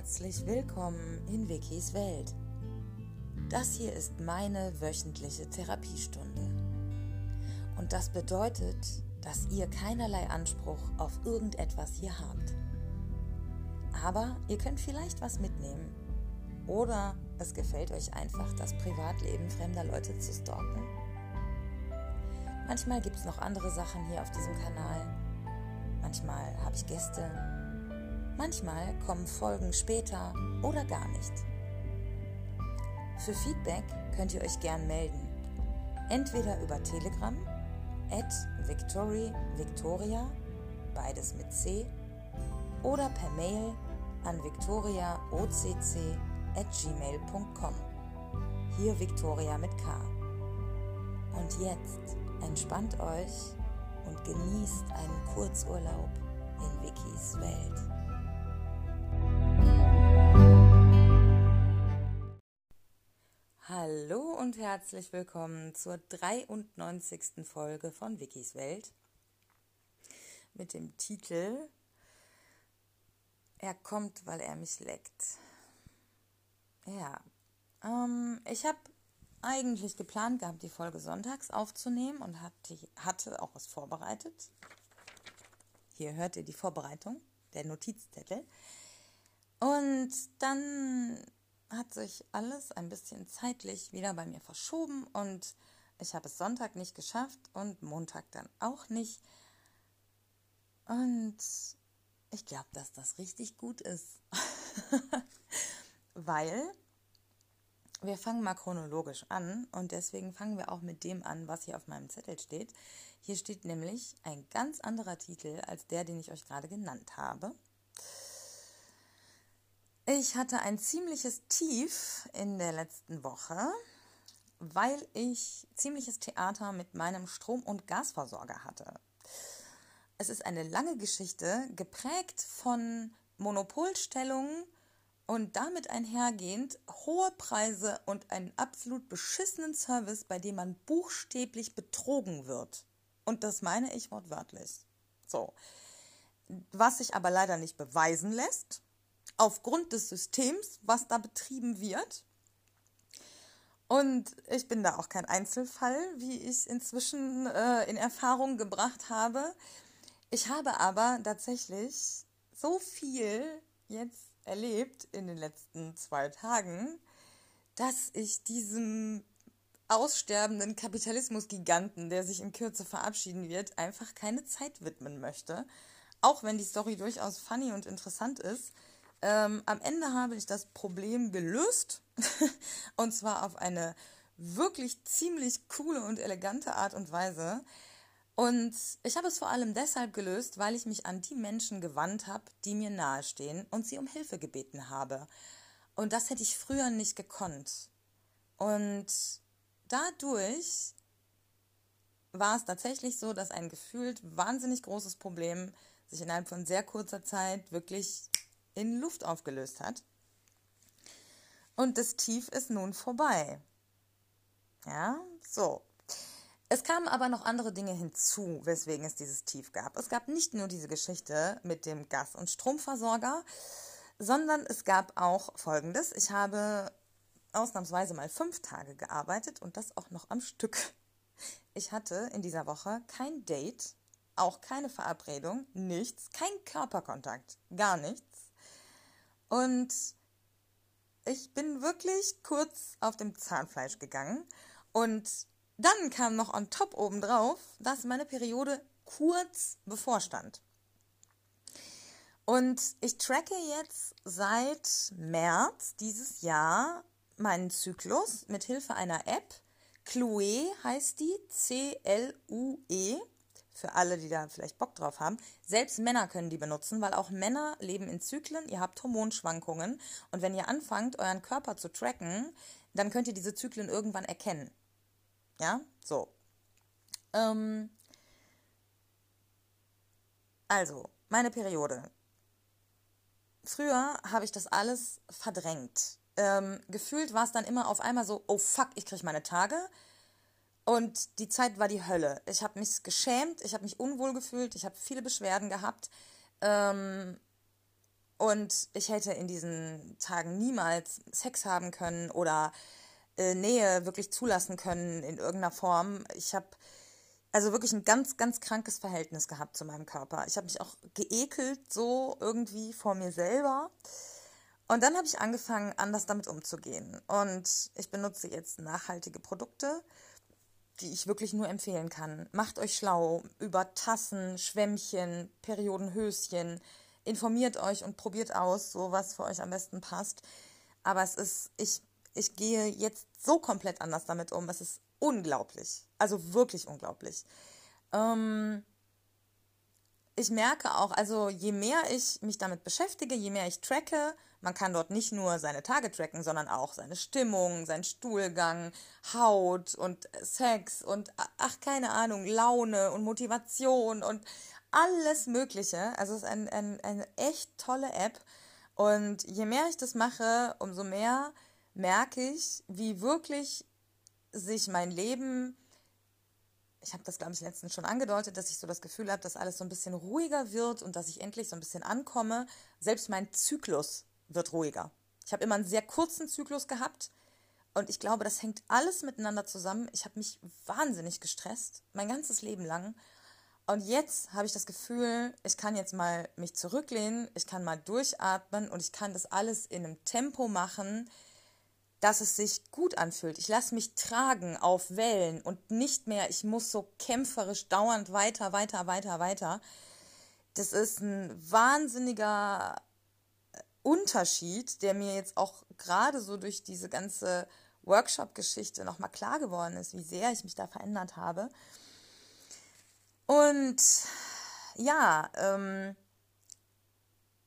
herzlich willkommen in Wikis Welt. Das hier ist meine wöchentliche Therapiestunde. Und das bedeutet, dass ihr keinerlei Anspruch auf irgendetwas hier habt. Aber ihr könnt vielleicht was mitnehmen. Oder es gefällt euch einfach, das Privatleben fremder Leute zu stalken. Manchmal gibt es noch andere Sachen hier auf diesem Kanal. Manchmal habe ich Gäste, Manchmal kommen Folgen später oder gar nicht. Für Feedback könnt ihr euch gern melden. Entweder über Telegram, at Victory Victoria, beides mit C, oder per Mail an victoriaocc at gmail.com. Hier Victoria mit K. Und jetzt entspannt euch und genießt einen Kurzurlaub in Wikis Welt. Hallo und herzlich willkommen zur 93. Folge von Wikis Welt mit dem Titel Er kommt, weil er mich leckt. Ja, ähm, ich habe eigentlich geplant gehabt, die Folge sonntags aufzunehmen und hatte, hatte auch was vorbereitet. Hier hört ihr die Vorbereitung, der Notizzettel. Und dann hat sich alles ein bisschen zeitlich wieder bei mir verschoben und ich habe es Sonntag nicht geschafft und Montag dann auch nicht. Und ich glaube, dass das richtig gut ist. Weil wir fangen mal chronologisch an und deswegen fangen wir auch mit dem an, was hier auf meinem Zettel steht. Hier steht nämlich ein ganz anderer Titel als der, den ich euch gerade genannt habe. Ich hatte ein ziemliches Tief in der letzten Woche, weil ich ziemliches Theater mit meinem Strom- und Gasversorger hatte. Es ist eine lange Geschichte, geprägt von Monopolstellungen und damit einhergehend hohe Preise und einen absolut beschissenen Service, bei dem man buchstäblich betrogen wird. Und das meine ich wortwörtlich. So. Was sich aber leider nicht beweisen lässt, aufgrund des Systems, was da betrieben wird. Und ich bin da auch kein Einzelfall, wie ich inzwischen äh, in Erfahrung gebracht habe. Ich habe aber tatsächlich so viel jetzt erlebt in den letzten zwei Tagen, dass ich diesem aussterbenden Kapitalismusgiganten, der sich in Kürze verabschieden wird, einfach keine Zeit widmen möchte. Auch wenn die Story durchaus funny und interessant ist, ähm, am Ende habe ich das Problem gelöst und zwar auf eine wirklich ziemlich coole und elegante Art und Weise. Und ich habe es vor allem deshalb gelöst, weil ich mich an die Menschen gewandt habe, die mir nahestehen und sie um Hilfe gebeten habe. Und das hätte ich früher nicht gekonnt. Und dadurch war es tatsächlich so, dass ein gefühlt wahnsinnig großes Problem sich innerhalb von sehr kurzer Zeit wirklich in Luft aufgelöst hat. Und das Tief ist nun vorbei. Ja, so. Es kamen aber noch andere Dinge hinzu, weswegen es dieses Tief gab. Es gab nicht nur diese Geschichte mit dem Gas- und Stromversorger, sondern es gab auch Folgendes. Ich habe ausnahmsweise mal fünf Tage gearbeitet und das auch noch am Stück. Ich hatte in dieser Woche kein Date, auch keine Verabredung, nichts, kein Körperkontakt, gar nichts. Und ich bin wirklich kurz auf dem Zahnfleisch gegangen. Und dann kam noch on top obendrauf, dass meine Periode kurz bevorstand. Und ich tracke jetzt seit März dieses Jahr meinen Zyklus mit Hilfe einer App. Chloe heißt die, C-L-U-E für alle, die da vielleicht Bock drauf haben. Selbst Männer können die benutzen, weil auch Männer leben in Zyklen, ihr habt Hormonschwankungen und wenn ihr anfangt, euren Körper zu tracken, dann könnt ihr diese Zyklen irgendwann erkennen. Ja, so. Ähm also, meine Periode. Früher habe ich das alles verdrängt. Ähm, gefühlt war es dann immer auf einmal so, oh fuck, ich kriege meine Tage. Und die Zeit war die Hölle. Ich habe mich geschämt, ich habe mich unwohl gefühlt, ich habe viele Beschwerden gehabt. Ähm, und ich hätte in diesen Tagen niemals Sex haben können oder äh, Nähe wirklich zulassen können in irgendeiner Form. Ich habe also wirklich ein ganz, ganz krankes Verhältnis gehabt zu meinem Körper. Ich habe mich auch geekelt so irgendwie vor mir selber. Und dann habe ich angefangen, anders damit umzugehen. Und ich benutze jetzt nachhaltige Produkte, die ich wirklich nur empfehlen kann. Macht euch schlau über Tassen, Schwämmchen, Periodenhöschen. Informiert euch und probiert aus, so was für euch am besten passt. Aber es ist, ich, ich gehe jetzt so komplett anders damit um. Es ist unglaublich. Also wirklich unglaublich. Ähm, ich merke auch, also je mehr ich mich damit beschäftige, je mehr ich tracke, man kann dort nicht nur seine Tage tracken, sondern auch seine Stimmung, seinen Stuhlgang, Haut und Sex und ach, keine Ahnung, Laune und Motivation und alles Mögliche. Also es ist ein, ein, eine echt tolle App. Und je mehr ich das mache, umso mehr merke ich, wie wirklich sich mein Leben ich habe das, glaube ich, letztens schon angedeutet, dass ich so das Gefühl habe, dass alles so ein bisschen ruhiger wird und dass ich endlich so ein bisschen ankomme. Selbst mein Zyklus wird ruhiger. Ich habe immer einen sehr kurzen Zyklus gehabt und ich glaube, das hängt alles miteinander zusammen. Ich habe mich wahnsinnig gestresst, mein ganzes Leben lang. Und jetzt habe ich das Gefühl, ich kann jetzt mal mich zurücklehnen, ich kann mal durchatmen und ich kann das alles in einem Tempo machen, dass es sich gut anfühlt. Ich lasse mich tragen auf Wellen und nicht mehr, ich muss so kämpferisch dauernd weiter, weiter, weiter, weiter. Das ist ein wahnsinniger äh, Unterschied, der mir jetzt auch gerade so durch diese ganze Workshop-Geschichte nochmal klar geworden ist, wie sehr ich mich da verändert habe. Und ja, ähm,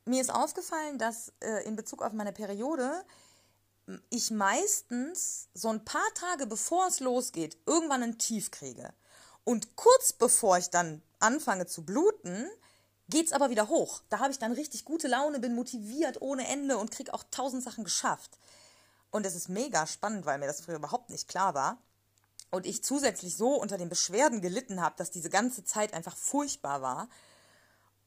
mir ist aufgefallen, dass äh, in Bezug auf meine Periode ich meistens so ein paar Tage bevor es losgeht, irgendwann ein Tief kriege. Und kurz bevor ich dann anfange zu bluten, geht es aber wieder hoch. Da habe ich dann richtig gute Laune, bin motiviert ohne Ende und kriege auch tausend Sachen geschafft. Und es ist mega spannend, weil mir das früher überhaupt nicht klar war. Und ich zusätzlich so unter den Beschwerden gelitten habe, dass diese ganze Zeit einfach furchtbar war.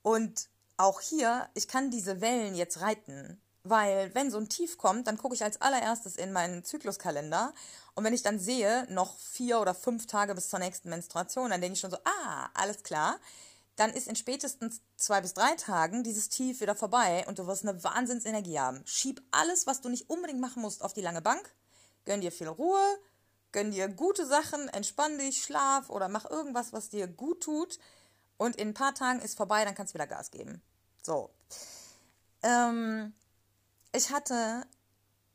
Und auch hier, ich kann diese Wellen jetzt reiten. Weil wenn so ein Tief kommt, dann gucke ich als allererstes in meinen Zykluskalender und wenn ich dann sehe, noch vier oder fünf Tage bis zur nächsten Menstruation, dann denke ich schon so, ah, alles klar. Dann ist in spätestens zwei bis drei Tagen dieses Tief wieder vorbei und du wirst eine Wahnsinnsenergie haben. Schieb alles, was du nicht unbedingt machen musst, auf die lange Bank. Gönn dir viel Ruhe, gönn dir gute Sachen, entspann dich, schlaf oder mach irgendwas, was dir gut tut. Und in ein paar Tagen ist vorbei, dann kannst du wieder Gas geben. So. Ähm, ich hatte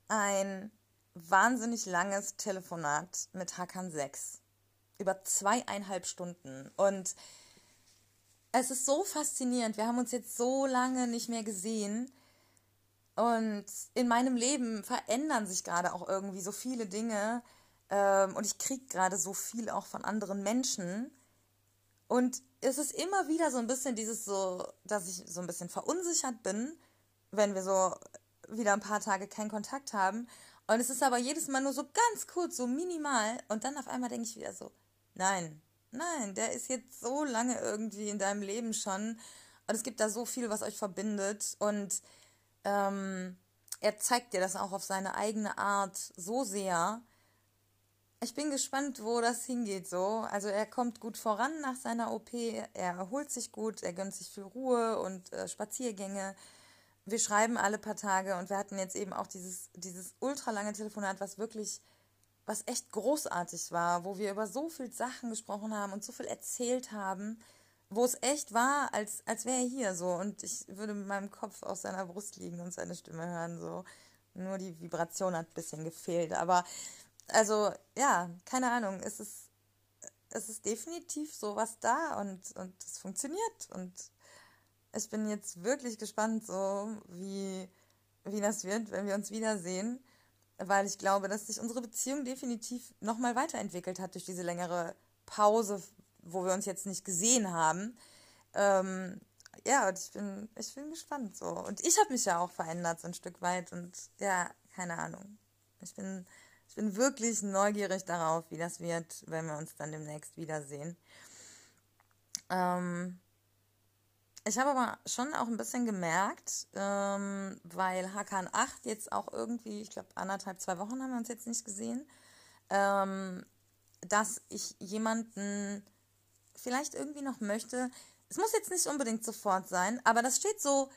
ein wahnsinnig langes Telefonat mit Hakan 6 über zweieinhalb Stunden und es ist so faszinierend. Wir haben uns jetzt so lange nicht mehr gesehen. Und in meinem Leben verändern sich gerade auch irgendwie so viele Dinge. Ähm, und ich kriege gerade so viel auch von anderen Menschen. Und es ist immer wieder so ein bisschen dieses so, dass ich so ein bisschen verunsichert bin, wenn wir so wieder ein paar Tage keinen Kontakt haben. Und es ist aber jedes Mal nur so ganz kurz, so minimal. Und dann auf einmal denke ich wieder so, nein, nein, der ist jetzt so lange irgendwie in deinem Leben schon. Und es gibt da so viel, was euch verbindet. Und ähm, er zeigt dir das auch auf seine eigene Art so sehr. Ich bin gespannt, wo das hingeht so. Also er kommt gut voran nach seiner OP, er erholt sich gut, er gönnt sich viel Ruhe und äh, Spaziergänge wir schreiben alle paar Tage und wir hatten jetzt eben auch dieses, dieses ultralange Telefonat, was wirklich, was echt großartig war, wo wir über so viel Sachen gesprochen haben und so viel erzählt haben, wo es echt war, als, als wäre er hier so und ich würde mit meinem Kopf aus seiner Brust liegen und seine Stimme hören, so. Nur die Vibration hat ein bisschen gefehlt, aber also, ja, keine Ahnung, es ist, es ist definitiv sowas da und, und es funktioniert und ich bin jetzt wirklich gespannt, so wie, wie das wird, wenn wir uns wiedersehen, weil ich glaube, dass sich unsere Beziehung definitiv nochmal weiterentwickelt hat durch diese längere Pause, wo wir uns jetzt nicht gesehen haben. Ähm, ja, und ich bin, ich bin gespannt so. Und ich habe mich ja auch verändert so ein Stück weit und ja, keine Ahnung. Ich bin, ich bin wirklich neugierig darauf, wie das wird, wenn wir uns dann demnächst wiedersehen. Ähm, ich habe aber schon auch ein bisschen gemerkt, ähm, weil HKN 8 jetzt auch irgendwie, ich glaube, anderthalb, zwei Wochen haben wir uns jetzt nicht gesehen, ähm, dass ich jemanden vielleicht irgendwie noch möchte. Es muss jetzt nicht unbedingt sofort sein, aber das steht so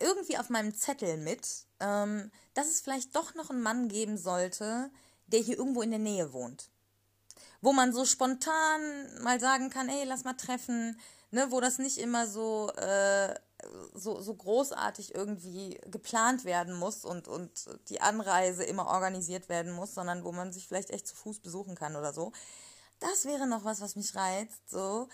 irgendwie auf meinem Zettel mit, ähm, dass es vielleicht doch noch einen Mann geben sollte, der hier irgendwo in der Nähe wohnt. Wo man so spontan mal sagen kann, ey, lass mal treffen, ne, wo das nicht immer so, äh, so, so großartig irgendwie geplant werden muss und, und die Anreise immer organisiert werden muss, sondern wo man sich vielleicht echt zu Fuß besuchen kann oder so. Das wäre noch was, was mich reizt, so.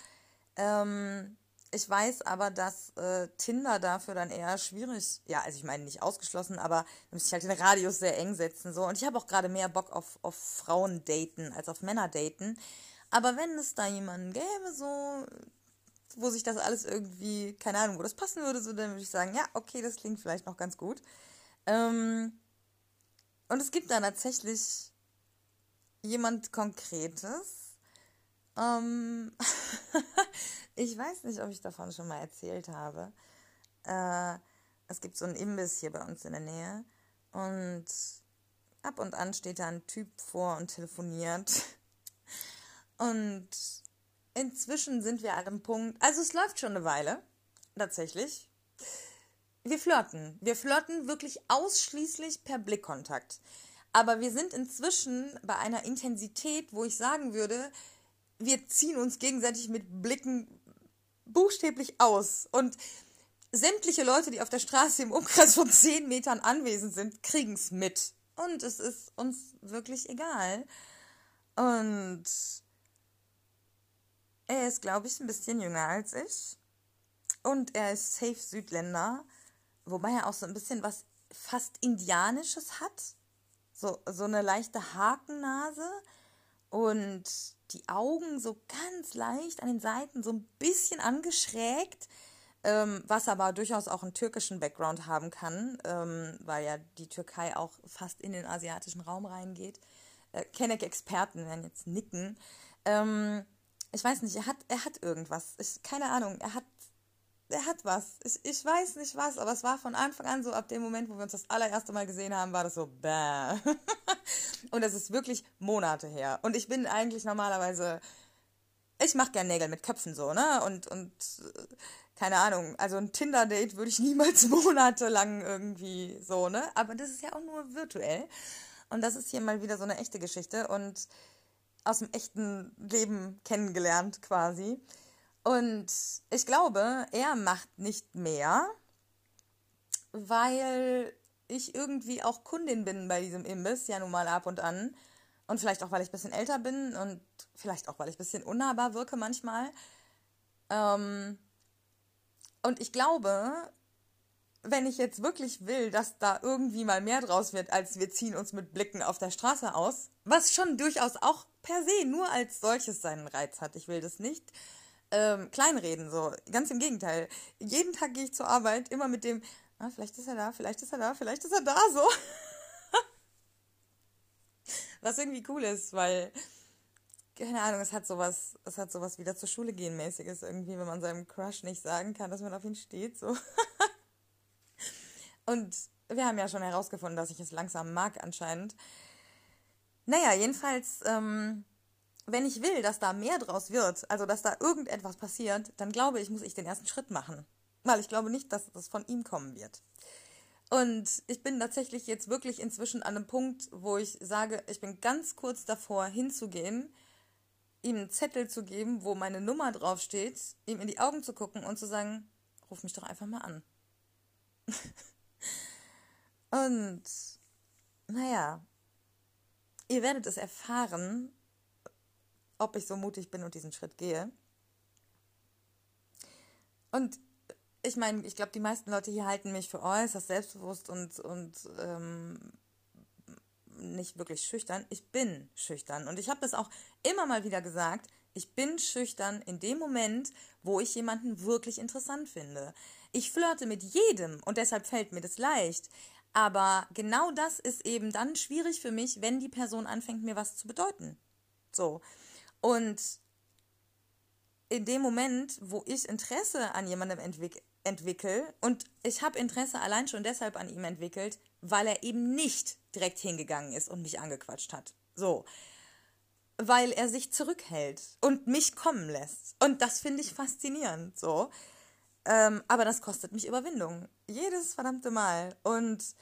Ähm, ich weiß aber, dass äh, Tinder dafür dann eher schwierig, ja, also ich meine nicht ausgeschlossen, aber da müsste ich halt den Radius sehr eng setzen, so. Und ich habe auch gerade mehr Bock auf, auf Frauen daten als auf Männer daten. Aber wenn es da jemanden gäbe, so, wo sich das alles irgendwie, keine Ahnung, wo das passen würde, so, dann würde ich sagen, ja, okay, das klingt vielleicht noch ganz gut. Ähm, und es gibt da tatsächlich jemand Konkretes. Ähm, ich weiß nicht, ob ich davon schon mal erzählt habe. Äh, es gibt so einen Imbiss hier bei uns in der Nähe. Und ab und an steht da ein Typ vor und telefoniert. Und inzwischen sind wir an einem Punkt, also es läuft schon eine Weile, tatsächlich. Wir flirten. Wir flirten wirklich ausschließlich per Blickkontakt. Aber wir sind inzwischen bei einer Intensität, wo ich sagen würde, wir ziehen uns gegenseitig mit Blicken buchstäblich aus. Und sämtliche Leute, die auf der Straße im Umkreis von 10 Metern anwesend sind, kriegen es mit. Und es ist uns wirklich egal. Und er ist, glaube ich, ein bisschen jünger als ich. Und er ist safe Südländer. Wobei er auch so ein bisschen was fast Indianisches hat. So, so eine leichte Hakennase. Und die Augen so ganz leicht an den Seiten, so ein bisschen angeschrägt. Ähm, was aber durchaus auch einen türkischen Background haben kann, ähm, weil ja die Türkei auch fast in den asiatischen Raum reingeht. Äh, Kenneck-Experten werden jetzt nicken. Ähm, ich weiß nicht, er hat, er hat irgendwas. Ich, keine Ahnung, er hat, er hat was. Ich, ich weiß nicht was, aber es war von Anfang an so, ab dem Moment, wo wir uns das allererste Mal gesehen haben, war das so, bäh. Und das ist wirklich Monate her. Und ich bin eigentlich normalerweise, ich mache gern Nägel mit Köpfen so, ne? Und, und, keine Ahnung, also ein Tinder-Date würde ich niemals monatelang irgendwie so, ne? Aber das ist ja auch nur virtuell. Und das ist hier mal wieder so eine echte Geschichte. Und aus dem echten Leben kennengelernt quasi. Und ich glaube, er macht nicht mehr, weil ich irgendwie auch Kundin bin bei diesem Imbiss, ja nun mal ab und an. Und vielleicht auch, weil ich ein bisschen älter bin und vielleicht auch, weil ich ein bisschen unnahbar wirke manchmal. Ähm, und ich glaube, wenn ich jetzt wirklich will, dass da irgendwie mal mehr draus wird, als wir ziehen uns mit Blicken auf der Straße aus, was schon durchaus auch per se nur als solches seinen Reiz hat. Ich will das nicht ähm, kleinreden, so. Ganz im Gegenteil. Jeden Tag gehe ich zur Arbeit immer mit dem, ah, vielleicht ist er da, vielleicht ist er da, vielleicht ist er da, so. was irgendwie cool ist, weil, keine Ahnung, es hat sowas, es hat sowas wieder zur Schule gehen mäßiges irgendwie, wenn man seinem Crush nicht sagen kann, dass man auf ihn steht, so. Und wir haben ja schon herausgefunden, dass ich es langsam mag anscheinend. Naja, jedenfalls, ähm, wenn ich will, dass da mehr draus wird, also dass da irgendetwas passiert, dann glaube ich, muss ich den ersten Schritt machen. Weil ich glaube nicht, dass das von ihm kommen wird. Und ich bin tatsächlich jetzt wirklich inzwischen an einem Punkt, wo ich sage, ich bin ganz kurz davor hinzugehen, ihm einen Zettel zu geben, wo meine Nummer draufsteht, ihm in die Augen zu gucken und zu sagen, ruf mich doch einfach mal an. Und naja, ihr werdet es erfahren, ob ich so mutig bin und diesen Schritt gehe. Und ich meine, ich glaube, die meisten Leute hier halten mich für äußerst selbstbewusst und, und ähm, nicht wirklich schüchtern. Ich bin schüchtern. Und ich habe das auch immer mal wieder gesagt. Ich bin schüchtern in dem Moment, wo ich jemanden wirklich interessant finde. Ich flirte mit jedem und deshalb fällt mir das leicht. Aber genau das ist eben dann schwierig für mich, wenn die Person anfängt, mir was zu bedeuten. So. Und in dem Moment, wo ich Interesse an jemandem entwick entwickle, und ich habe Interesse allein schon deshalb an ihm entwickelt, weil er eben nicht direkt hingegangen ist und mich angequatscht hat. So. Weil er sich zurückhält und mich kommen lässt. Und das finde ich faszinierend. So. Ähm, aber das kostet mich Überwindung. Jedes verdammte Mal. Und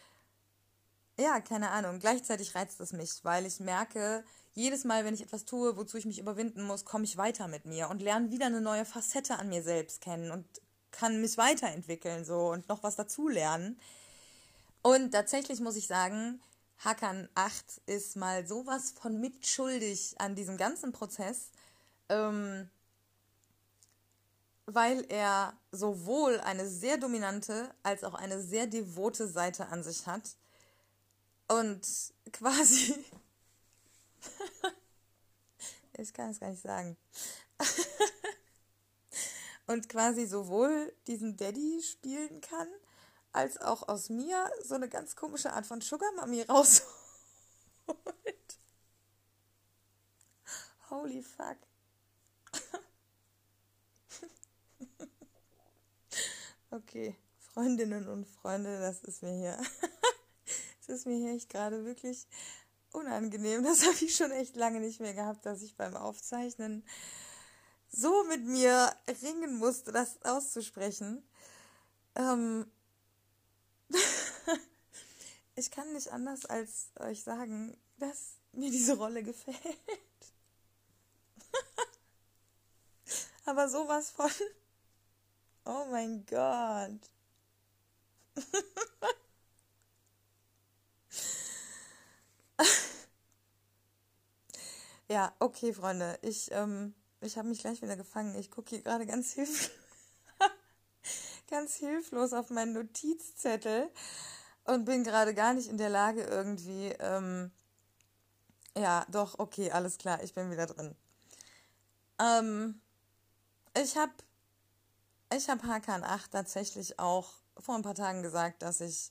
ja, keine Ahnung. Gleichzeitig reizt es mich, weil ich merke, jedes Mal, wenn ich etwas tue, wozu ich mich überwinden muss, komme ich weiter mit mir und lerne wieder eine neue Facette an mir selbst kennen und kann mich weiterentwickeln so und noch was dazulernen. Und tatsächlich muss ich sagen, Hakan 8 ist mal sowas von mitschuldig an diesem ganzen Prozess, ähm, weil er sowohl eine sehr dominante als auch eine sehr devote Seite an sich hat und quasi ich kann es gar nicht sagen. und quasi sowohl diesen Daddy spielen kann, als auch aus mir so eine ganz komische Art von Sugar Mami rausholt. Holy fuck. Okay, Freundinnen und Freunde, das ist mir hier. Es ist mir hier echt gerade wirklich unangenehm. Das habe ich schon echt lange nicht mehr gehabt, dass ich beim Aufzeichnen so mit mir ringen musste, das auszusprechen. Ähm ich kann nicht anders als euch sagen, dass mir diese Rolle gefällt. Aber sowas von. Oh mein Gott. Ja, okay, Freunde. Ich, ähm, ich habe mich gleich wieder gefangen. Ich gucke hier gerade ganz, hilf ganz hilflos auf meinen Notizzettel und bin gerade gar nicht in der Lage irgendwie. Ähm, ja, doch, okay, alles klar, ich bin wieder drin. Ähm, ich habe ich hab Hakan 8 tatsächlich auch vor ein paar Tagen gesagt, dass ich,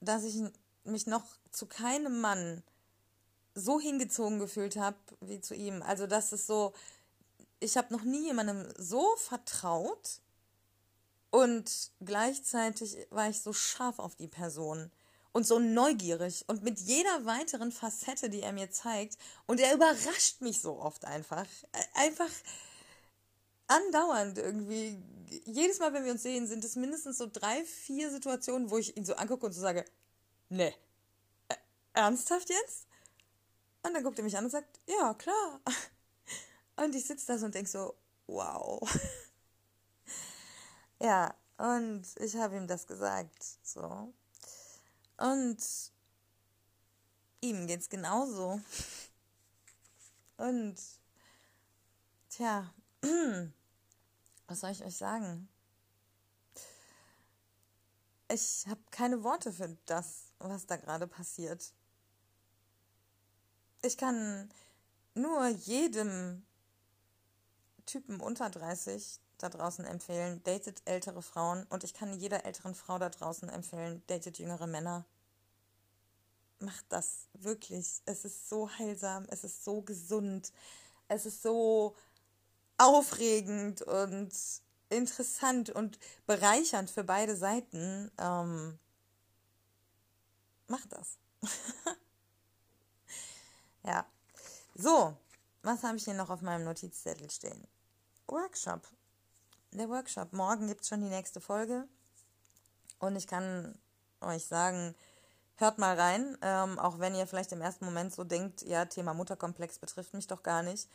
dass ich mich noch zu keinem Mann so hingezogen gefühlt habe wie zu ihm. Also das ist so, ich habe noch nie jemandem so vertraut und gleichzeitig war ich so scharf auf die Person und so neugierig und mit jeder weiteren Facette, die er mir zeigt und er überrascht mich so oft einfach. Einfach andauernd irgendwie. Jedes Mal, wenn wir uns sehen, sind es mindestens so drei, vier Situationen, wo ich ihn so angucke und so sage, ne, ernsthaft jetzt? Und dann guckt er mich an und sagt, ja, klar. Und ich sitze da so und denke so, wow. Ja, und ich habe ihm das gesagt, so. Und ihm geht's genauso. Und, tja, was soll ich euch sagen? Ich habe keine Worte für das, was da gerade passiert ich kann nur jedem Typen unter 30 da draußen empfehlen, datet ältere Frauen und ich kann jeder älteren Frau da draußen empfehlen, datet jüngere Männer. Macht das wirklich. Es ist so heilsam, es ist so gesund, es ist so aufregend und interessant und bereichernd für beide Seiten. Ähm, macht das. Ja. So, was habe ich hier noch auf meinem Notizzettel stehen? Workshop. Der Workshop. Morgen gibt es schon die nächste Folge. Und ich kann euch sagen, hört mal rein. Ähm, auch wenn ihr vielleicht im ersten Moment so denkt, ja, Thema Mutterkomplex betrifft mich doch gar nicht.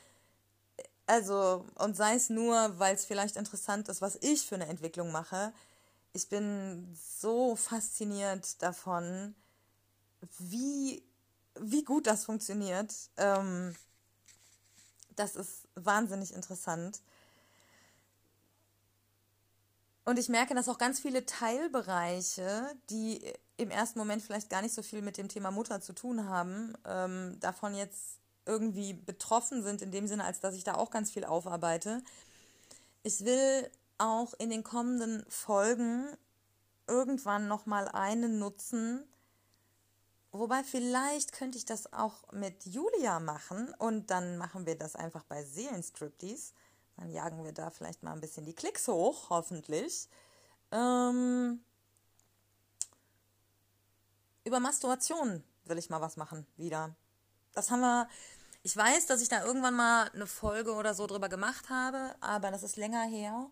Also, und sei es nur, weil es vielleicht interessant ist, was ich für eine Entwicklung mache. Ich bin so fasziniert davon, wie wie gut das funktioniert, ähm, das ist wahnsinnig interessant. Und ich merke, dass auch ganz viele Teilbereiche, die im ersten Moment vielleicht gar nicht so viel mit dem Thema Mutter zu tun haben, ähm, davon jetzt irgendwie betroffen sind, in dem Sinne, als dass ich da auch ganz viel aufarbeite. Ich will auch in den kommenden Folgen irgendwann nochmal einen nutzen, Wobei vielleicht könnte ich das auch mit Julia machen und dann machen wir das einfach bei Seelenstriptease. Dann jagen wir da vielleicht mal ein bisschen die Klicks hoch, hoffentlich. Ähm, über Masturbation will ich mal was machen, wieder. Das haben wir. Ich weiß, dass ich da irgendwann mal eine Folge oder so drüber gemacht habe, aber das ist länger her.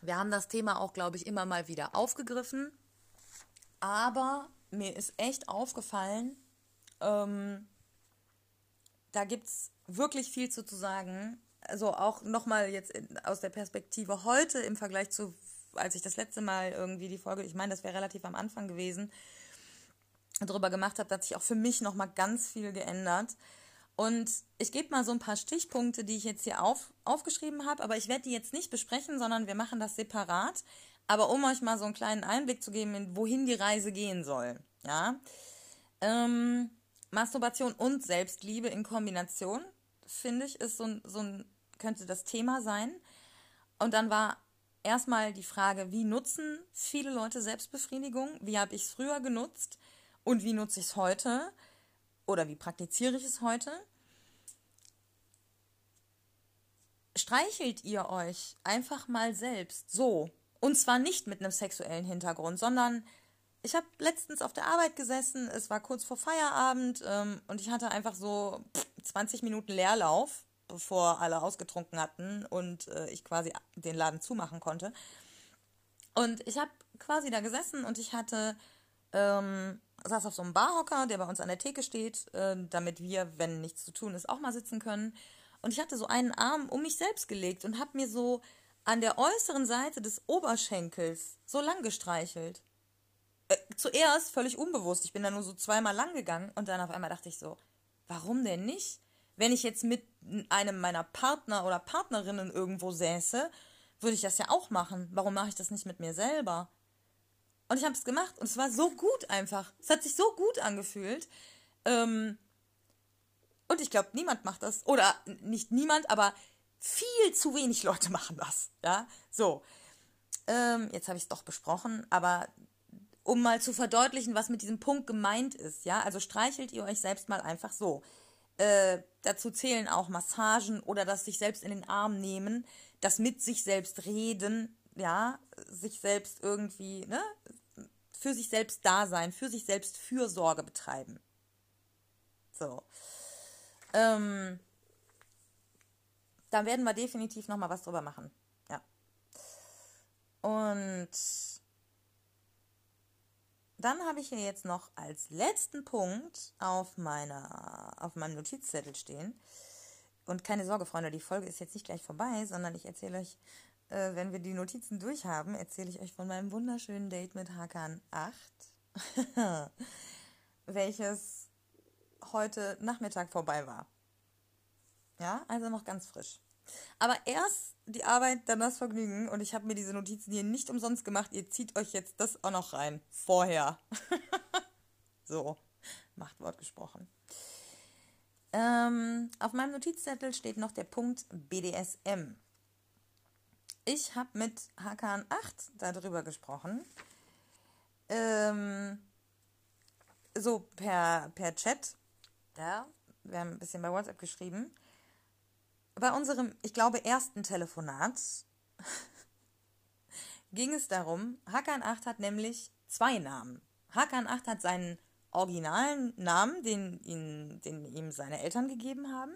Wir haben das Thema auch, glaube ich, immer mal wieder aufgegriffen. Aber mir ist echt aufgefallen, ähm, da gibt es wirklich viel zu, zu sagen. Also auch nochmal jetzt in, aus der Perspektive heute im Vergleich zu, als ich das letzte Mal irgendwie die Folge, ich meine, das wäre relativ am Anfang gewesen, darüber gemacht habe, hat sich auch für mich nochmal ganz viel geändert. Und ich gebe mal so ein paar Stichpunkte, die ich jetzt hier auf, aufgeschrieben habe, aber ich werde die jetzt nicht besprechen, sondern wir machen das separat. Aber um euch mal so einen kleinen Einblick zu geben, wohin die Reise gehen soll. Ja. Ähm, Masturbation und Selbstliebe in Kombination, finde ich, ist so ein, so ein, könnte das Thema sein. Und dann war erstmal die Frage, wie nutzen viele Leute Selbstbefriedigung? Wie habe ich es früher genutzt? Und wie nutze ich es heute? Oder wie praktiziere ich es heute? Streichelt ihr euch einfach mal selbst so. Und zwar nicht mit einem sexuellen Hintergrund, sondern ich habe letztens auf der Arbeit gesessen, es war kurz vor Feierabend ähm, und ich hatte einfach so 20 Minuten Leerlauf, bevor alle ausgetrunken hatten und äh, ich quasi den Laden zumachen konnte. Und ich habe quasi da gesessen und ich hatte, ähm, saß auf so einem Barhocker, der bei uns an der Theke steht, äh, damit wir, wenn nichts zu tun ist, auch mal sitzen können. Und ich hatte so einen Arm um mich selbst gelegt und habe mir so an der äußeren Seite des Oberschenkels so lang gestreichelt äh, zuerst völlig unbewusst. Ich bin da nur so zweimal lang gegangen und dann auf einmal dachte ich so, warum denn nicht? Wenn ich jetzt mit einem meiner Partner oder Partnerinnen irgendwo säße, würde ich das ja auch machen. Warum mache ich das nicht mit mir selber? Und ich habe es gemacht und es war so gut einfach. Es hat sich so gut angefühlt. Ähm, und ich glaube, niemand macht das. Oder nicht niemand, aber viel zu wenig Leute machen das. Ja, so. Ähm, jetzt habe ich es doch besprochen, aber um mal zu verdeutlichen, was mit diesem Punkt gemeint ist, ja, also streichelt ihr euch selbst mal einfach so. Äh, dazu zählen auch Massagen oder das sich selbst in den Arm nehmen, das mit sich selbst reden, ja, sich selbst irgendwie, ne, für sich selbst da sein, für sich selbst Fürsorge betreiben. So. Ähm, da werden wir definitiv nochmal was drüber machen. Ja. Und dann habe ich hier jetzt noch als letzten Punkt auf, meiner, auf meinem Notizzettel stehen. Und keine Sorge, Freunde, die Folge ist jetzt nicht gleich vorbei, sondern ich erzähle euch, äh, wenn wir die Notizen durchhaben, erzähle ich euch von meinem wunderschönen Date mit Hakan 8, welches heute Nachmittag vorbei war. Ja, also noch ganz frisch. Aber erst die Arbeit, dann das Vergnügen. Und ich habe mir diese Notizen hier nicht umsonst gemacht. Ihr zieht euch jetzt das auch noch rein. Vorher. so, Machtwort gesprochen. Ähm, auf meinem Notizzettel steht noch der Punkt BDSM. Ich habe mit Hakan 8 darüber gesprochen. Ähm, so per, per Chat. Ja, wir haben ein bisschen bei WhatsApp geschrieben bei unserem, ich glaube, ersten Telefonat ging es darum, Hakan 8 hat nämlich zwei Namen. Hakan 8 hat seinen originalen Namen, den, ihn, den ihm seine Eltern gegeben haben.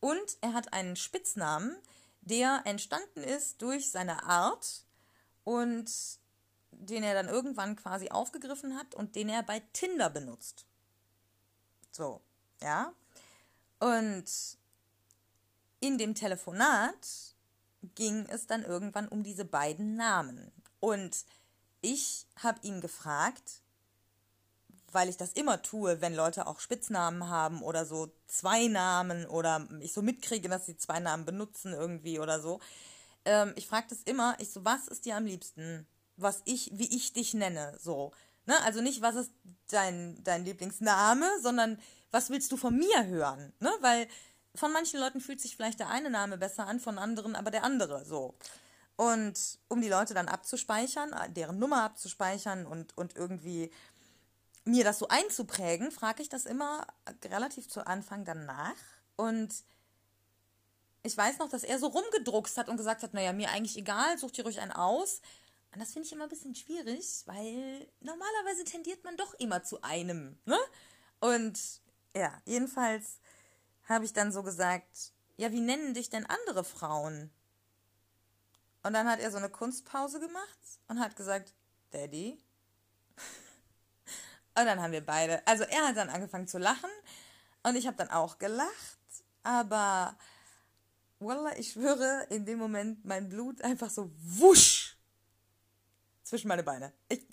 Und er hat einen Spitznamen, der entstanden ist durch seine Art und den er dann irgendwann quasi aufgegriffen hat und den er bei Tinder benutzt. So, ja. Und in dem Telefonat ging es dann irgendwann um diese beiden Namen. Und ich habe ihn gefragt, weil ich das immer tue, wenn Leute auch Spitznamen haben oder so zwei Namen oder ich so mitkriege, dass sie zwei Namen benutzen irgendwie oder so. Ähm, ich frage das immer, ich so, was ist dir am liebsten? Was ich, wie ich dich nenne, so. Ne? Also nicht, was ist dein, dein Lieblingsname, sondern was willst du von mir hören? Ne? Weil von manchen Leuten fühlt sich vielleicht der eine Name besser an, von anderen aber der andere so. Und um die Leute dann abzuspeichern, deren Nummer abzuspeichern und, und irgendwie mir das so einzuprägen, frage ich das immer relativ zu Anfang dann nach. Und ich weiß noch, dass er so rumgedruckst hat und gesagt hat, naja, mir eigentlich egal, such dir ruhig einen aus. Und das finde ich immer ein bisschen schwierig, weil normalerweise tendiert man doch immer zu einem. Ne? Und ja, jedenfalls habe ich dann so gesagt, ja, wie nennen dich denn andere Frauen? Und dann hat er so eine Kunstpause gemacht und hat gesagt, Daddy. Und dann haben wir beide, also er hat dann angefangen zu lachen und ich habe dann auch gelacht, aber Wallah, ich schwöre, in dem Moment mein Blut einfach so wusch zwischen meine Beine. Ich,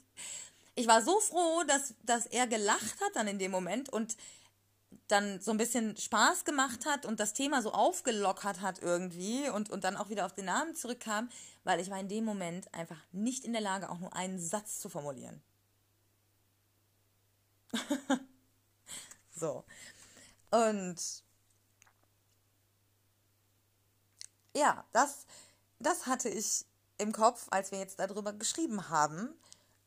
ich war so froh, dass, dass er gelacht hat dann in dem Moment und dann so ein bisschen Spaß gemacht hat und das Thema so aufgelockert hat irgendwie und, und dann auch wieder auf den Namen zurückkam, weil ich war in dem Moment einfach nicht in der Lage, auch nur einen Satz zu formulieren. so. Und ja, das, das hatte ich im Kopf, als wir jetzt darüber geschrieben haben,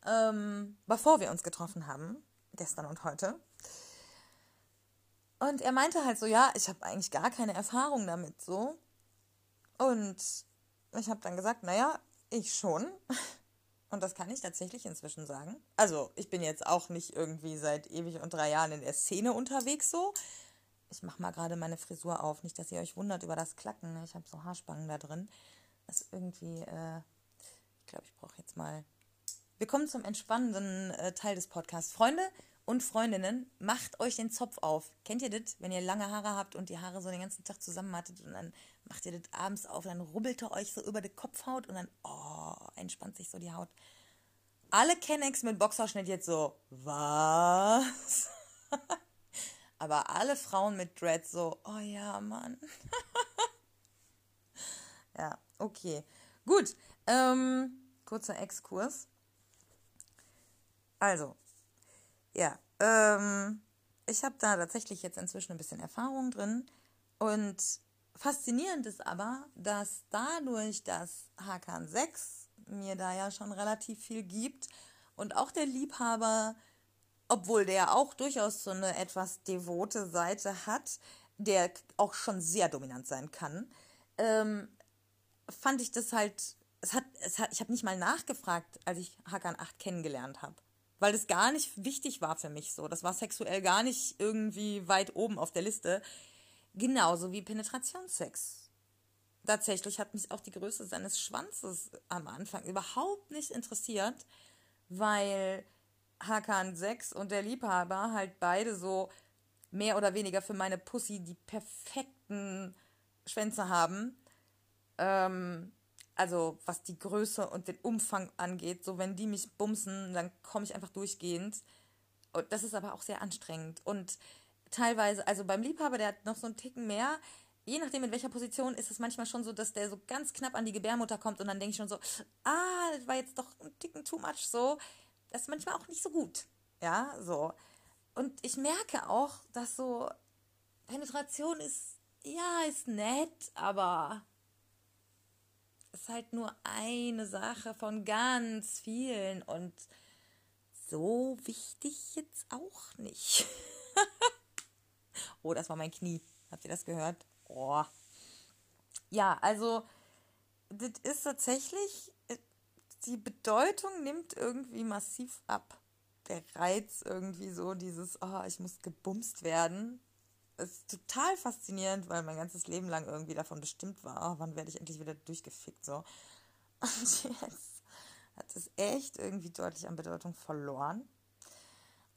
ähm, bevor wir uns getroffen haben, gestern und heute. Und er meinte halt so, ja, ich habe eigentlich gar keine Erfahrung damit so. Und ich habe dann gesagt, naja, ich schon. Und das kann ich tatsächlich inzwischen sagen. Also, ich bin jetzt auch nicht irgendwie seit ewig und drei Jahren in der Szene unterwegs so. Ich mache mal gerade meine Frisur auf. Nicht, dass ihr euch wundert über das Klacken. Ne? Ich habe so Haarspangen da drin. Das ist irgendwie, äh, ich glaube, ich brauche jetzt mal. Wir kommen zum entspannenden äh, Teil des Podcasts. Freunde und Freundinnen, macht euch den Zopf auf. Kennt ihr das, wenn ihr lange Haare habt und die Haare so den ganzen Tag zusammenmattet und dann macht ihr das abends auf, dann rubbelt ihr euch so über die Kopfhaut und dann, oh, entspannt sich so die Haut. Alle Kennex mit Boxerschnitt jetzt so, was? Aber alle Frauen mit Dread so, oh ja, Mann. ja, okay. Gut. Ähm, kurzer Exkurs. Also, ja, ähm, ich habe da tatsächlich jetzt inzwischen ein bisschen Erfahrung drin. Und faszinierend ist aber, dass dadurch, dass Hakan 6 mir da ja schon relativ viel gibt und auch der Liebhaber obwohl der auch durchaus so eine etwas devote Seite hat, der auch schon sehr dominant sein kann, ähm, fand ich das halt, es hat, es hat, ich habe nicht mal nachgefragt, als ich Hakan 8 kennengelernt habe. Weil das gar nicht wichtig war für mich so. Das war sexuell gar nicht irgendwie weit oben auf der Liste. Genauso wie Penetrationssex. Tatsächlich hat mich auch die Größe seines Schwanzes am Anfang überhaupt nicht interessiert, weil Hakan 6 und der Liebhaber halt beide so mehr oder weniger für meine Pussy die perfekten Schwänze haben. Ähm, also was die Größe und den Umfang angeht, so wenn die mich bumsen, dann komme ich einfach durchgehend. Und das ist aber auch sehr anstrengend. Und teilweise, also beim Liebhaber, der hat noch so einen Ticken mehr. Je nachdem, in welcher Position, ist es manchmal schon so, dass der so ganz knapp an die Gebärmutter kommt und dann denke ich schon so, ah, das war jetzt doch ein Ticken too much so das ist manchmal auch nicht so gut. Ja, so. Und ich merke auch, dass so Penetration ist, ja, ist nett, aber ist halt nur eine Sache von ganz vielen und so wichtig jetzt auch nicht. oh, das war mein Knie. Habt ihr das gehört? Oh. Ja, also, das ist tatsächlich die Bedeutung nimmt irgendwie massiv ab. Der Reiz irgendwie so, dieses, oh, ich muss gebumst werden. ist total faszinierend, weil mein ganzes Leben lang irgendwie davon bestimmt war, oh, wann werde ich endlich wieder durchgefickt, so. Und jetzt hat es echt irgendwie deutlich an Bedeutung verloren.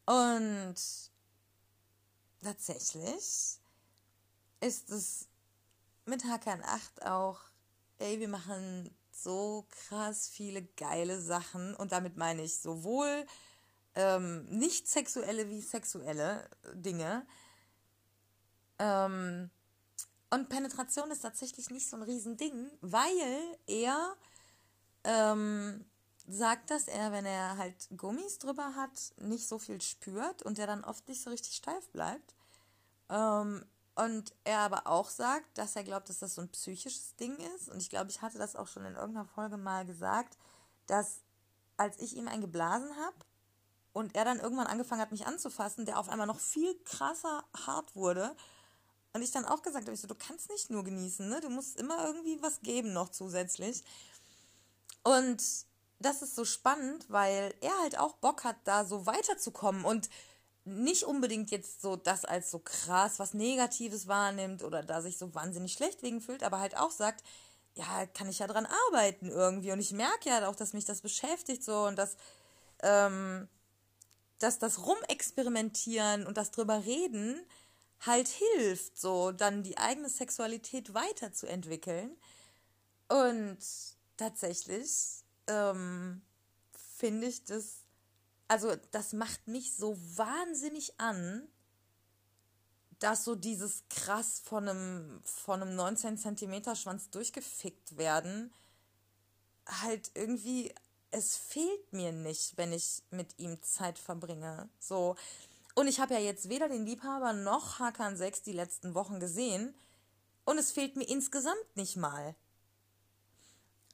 Und tatsächlich ist es mit Hakan 8 auch, ey, wir machen so krass viele geile Sachen und damit meine ich sowohl ähm, nicht sexuelle wie sexuelle Dinge. Ähm, und Penetration ist tatsächlich nicht so ein Riesending, weil er ähm, sagt, dass er, wenn er halt Gummis drüber hat, nicht so viel spürt und der dann oft nicht so richtig steif bleibt. Ähm, und er aber auch sagt, dass er glaubt, dass das so ein psychisches Ding ist. Und ich glaube, ich hatte das auch schon in irgendeiner Folge mal gesagt, dass als ich ihm einen geblasen habe und er dann irgendwann angefangen hat, mich anzufassen, der auf einmal noch viel krasser hart wurde. Und ich dann auch gesagt habe, ich so, du kannst nicht nur genießen, ne? Du musst immer irgendwie was geben noch zusätzlich. Und das ist so spannend, weil er halt auch Bock hat, da so weiterzukommen und nicht unbedingt jetzt so das als so krass was Negatives wahrnimmt oder da sich so wahnsinnig schlecht wegen fühlt, aber halt auch sagt, ja, kann ich ja dran arbeiten irgendwie. Und ich merke ja auch, dass mich das beschäftigt so und dass, ähm, dass das Rumexperimentieren und das drüber reden halt hilft, so dann die eigene Sexualität weiterzuentwickeln. Und tatsächlich ähm, finde ich das, also das macht mich so wahnsinnig an, dass so dieses krass von einem, von einem 19 Zentimeter Schwanz durchgefickt werden, halt irgendwie, es fehlt mir nicht, wenn ich mit ihm Zeit verbringe. So. Und ich habe ja jetzt weder den Liebhaber noch Hakan 6 die letzten Wochen gesehen. Und es fehlt mir insgesamt nicht mal.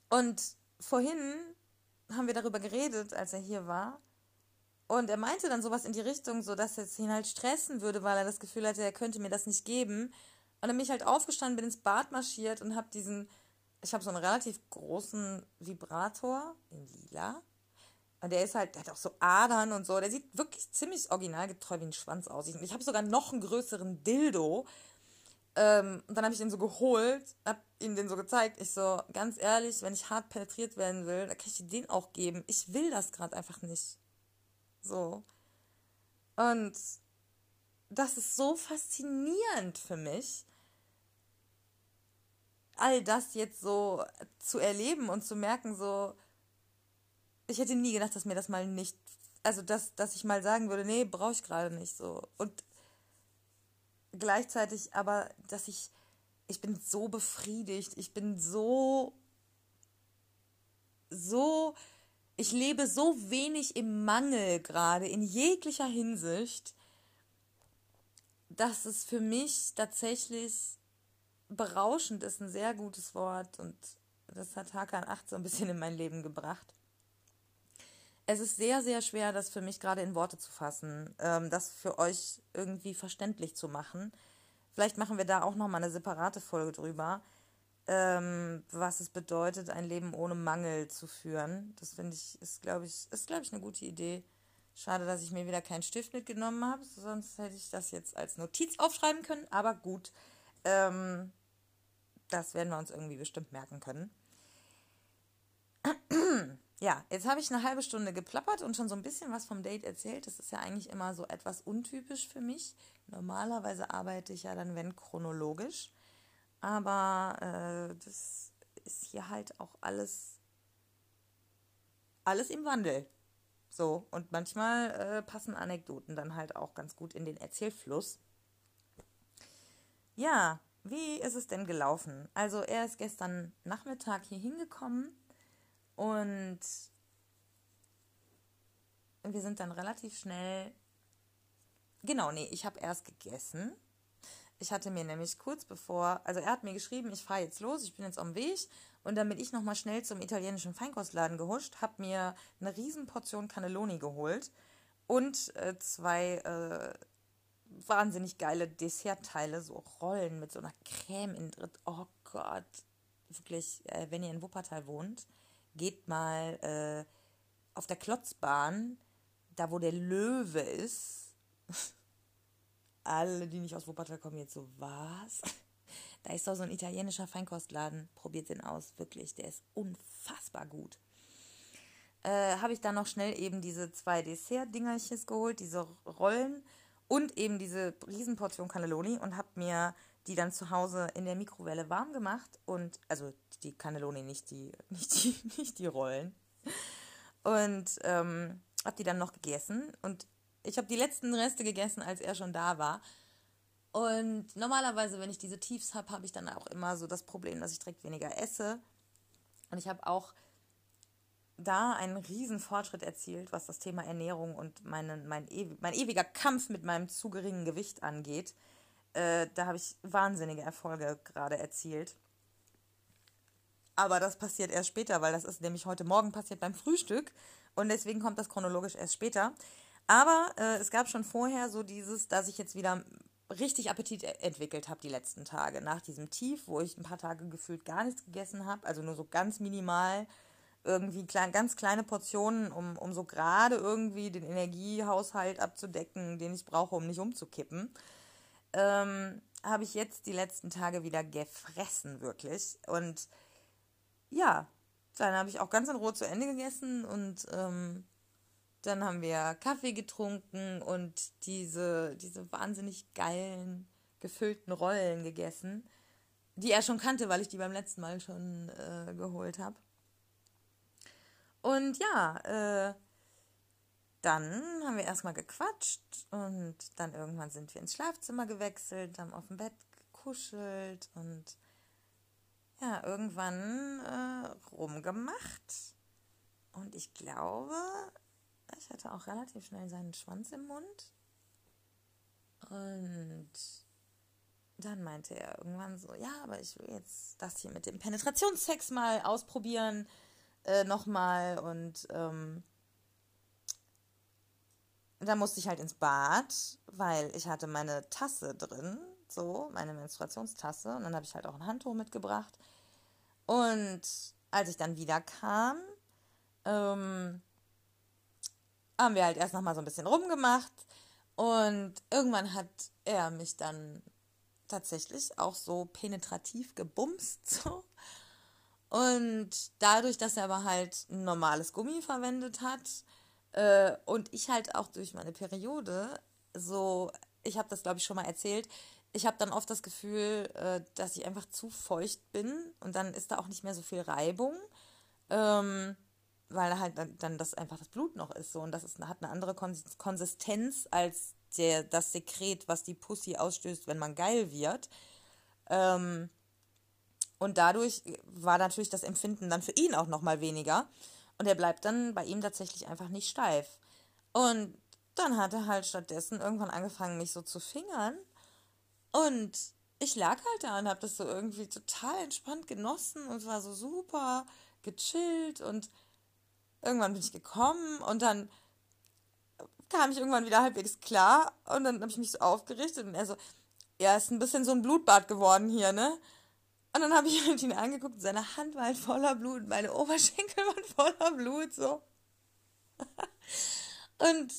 Und vorhin haben wir darüber geredet, als er hier war. Und er meinte dann sowas in die Richtung, so dass es ihn halt stressen würde, weil er das Gefühl hatte, er könnte mir das nicht geben. Und dann bin ich halt aufgestanden, bin ins Bad marschiert und habe diesen, ich habe so einen relativ großen Vibrator in lila. Und der ist halt, der hat auch so Adern und so. Der sieht wirklich ziemlich originalgetreu wie ein Schwanz aus. Ich habe sogar noch einen größeren Dildo. Ähm, und dann habe ich den so geholt, habe ihm den so gezeigt. Ich so, ganz ehrlich, wenn ich hart penetriert werden will, dann kann ich dir den auch geben. Ich will das gerade einfach nicht. So. Und das ist so faszinierend für mich, all das jetzt so zu erleben und zu merken, so, ich hätte nie gedacht, dass mir das mal nicht, also dass, dass ich mal sagen würde, nee, brauche ich gerade nicht so. Und gleichzeitig aber, dass ich, ich bin so befriedigt, ich bin so, so ich lebe so wenig im Mangel gerade in jeglicher Hinsicht, dass es für mich tatsächlich berauschend ist, ein sehr gutes Wort und das hat Hakan 8 so ein bisschen in mein Leben gebracht. Es ist sehr, sehr schwer, das für mich gerade in Worte zu fassen, ähm, das für euch irgendwie verständlich zu machen. Vielleicht machen wir da auch nochmal eine separate Folge drüber ähm, was es bedeutet, ein Leben ohne Mangel zu führen. Das finde ich, ist, glaube ich, ist, glaube ich, eine gute Idee. Schade, dass ich mir wieder keinen Stift mitgenommen habe, sonst hätte ich das jetzt als Notiz aufschreiben können, aber gut. Ähm, das werden wir uns irgendwie bestimmt merken können. Ja, jetzt habe ich eine halbe Stunde geplappert und schon so ein bisschen was vom Date erzählt. Das ist ja eigentlich immer so etwas untypisch für mich. Normalerweise arbeite ich ja dann, wenn chronologisch. Aber äh, das ist hier halt auch alles, alles im Wandel. So, und manchmal äh, passen Anekdoten dann halt auch ganz gut in den Erzählfluss. Ja, wie ist es denn gelaufen? Also er ist gestern Nachmittag hier hingekommen und wir sind dann relativ schnell. Genau, nee, ich habe erst gegessen ich hatte mir nämlich kurz bevor, also er hat mir geschrieben, ich fahre jetzt los, ich bin jetzt am Weg. Und dann bin ich nochmal schnell zum italienischen Feinkostladen gehuscht, habe mir eine Riesenportion Cannelloni geholt und äh, zwei äh, wahnsinnig geile Dessertteile, so Rollen mit so einer Creme in drin. Oh Gott, wirklich, äh, wenn ihr in Wuppertal wohnt, geht mal äh, auf der Klotzbahn, da wo der Löwe ist. alle, die nicht aus Wuppertal kommen, jetzt so, was? Da ist doch so ein italienischer Feinkostladen. Probiert den aus, wirklich. Der ist unfassbar gut. Äh, Habe ich dann noch schnell eben diese zwei Dessert-Dingerches geholt, diese Rollen und eben diese Riesenportion Cannelloni und habe mir die dann zu Hause in der Mikrowelle warm gemacht und also die Cannelloni, nicht die, nicht die, nicht die Rollen. Und ähm, habe die dann noch gegessen und ich habe die letzten Reste gegessen, als er schon da war. Und normalerweise, wenn ich diese Tiefs habe, habe ich dann auch immer so das Problem, dass ich direkt weniger esse. Und ich habe auch da einen riesen Fortschritt erzielt, was das Thema Ernährung und meinen, mein, mein ewiger Kampf mit meinem zu geringen Gewicht angeht. Äh, da habe ich wahnsinnige Erfolge gerade erzielt. Aber das passiert erst später, weil das ist nämlich heute Morgen passiert beim Frühstück. Und deswegen kommt das chronologisch erst später. Aber äh, es gab schon vorher so dieses, dass ich jetzt wieder richtig Appetit e- entwickelt habe die letzten Tage. Nach diesem Tief, wo ich ein paar Tage gefühlt gar nichts gegessen habe, also nur so ganz minimal, irgendwie klein, ganz kleine Portionen, um, um so gerade irgendwie den Energiehaushalt abzudecken, den ich brauche, um nicht umzukippen, ähm, habe ich jetzt die letzten Tage wieder gefressen, wirklich. Und ja, dann habe ich auch ganz in Ruhe zu Ende gegessen und ähm, dann haben wir Kaffee getrunken und diese, diese wahnsinnig geilen, gefüllten Rollen gegessen, die er schon kannte, weil ich die beim letzten Mal schon äh, geholt habe. Und ja, äh, dann haben wir erstmal gequatscht und dann irgendwann sind wir ins Schlafzimmer gewechselt, haben auf dem Bett gekuschelt und ja, irgendwann äh, rumgemacht. Und ich glaube, ich hatte auch relativ schnell seinen Schwanz im Mund. Und dann meinte er irgendwann so, ja, aber ich will jetzt das hier mit dem Penetrationssex mal ausprobieren, äh, nochmal. Und ähm, dann musste ich halt ins Bad, weil ich hatte meine Tasse drin, so, meine Menstruationstasse. Und dann habe ich halt auch ein Handtuch mitgebracht. Und als ich dann wieder kam, ähm, haben wir halt erst noch mal so ein bisschen rumgemacht. Und irgendwann hat er mich dann tatsächlich auch so penetrativ gebumst. So. Und dadurch, dass er aber halt ein normales Gummi verwendet hat äh, und ich halt auch durch meine Periode so, ich habe das glaube ich schon mal erzählt, ich habe dann oft das Gefühl, äh, dass ich einfach zu feucht bin und dann ist da auch nicht mehr so viel Reibung, ähm, weil halt dann, dann das einfach das Blut noch ist so und das ist, hat eine andere Konsistenz als der, das Sekret, was die Pussy ausstößt, wenn man geil wird. Ähm, und dadurch war natürlich das Empfinden dann für ihn auch nochmal weniger. Und er bleibt dann bei ihm tatsächlich einfach nicht steif. Und dann hat er halt stattdessen irgendwann angefangen, mich so zu fingern. Und ich lag halt da und habe das so irgendwie total entspannt genossen und war so super gechillt und irgendwann bin ich gekommen und dann kam ich irgendwann wieder halbwegs klar und dann habe ich mich so aufgerichtet und er so, ja, ist ein bisschen so ein Blutbad geworden hier, ne? Und dann habe ich halt ihn angeguckt, seine Hand war halt voller Blut, meine Oberschenkel waren voller Blut, so. und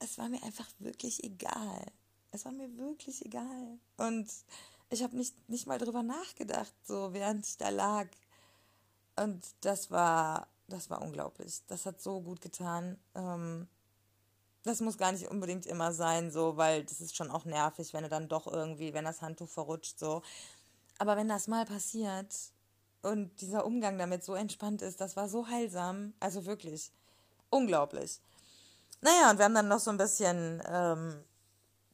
es war mir einfach wirklich egal. Es war mir wirklich egal. Und ich habe nicht, nicht mal drüber nachgedacht, so während ich da lag. Und das war, das war unglaublich. Das hat so gut getan. Ähm, das muss gar nicht unbedingt immer sein, so, weil das ist schon auch nervig, wenn du dann doch irgendwie, wenn das Handtuch verrutscht, so. Aber wenn das mal passiert und dieser Umgang damit so entspannt ist, das war so heilsam, also wirklich unglaublich. Naja, und wir haben dann noch so ein bisschen ähm,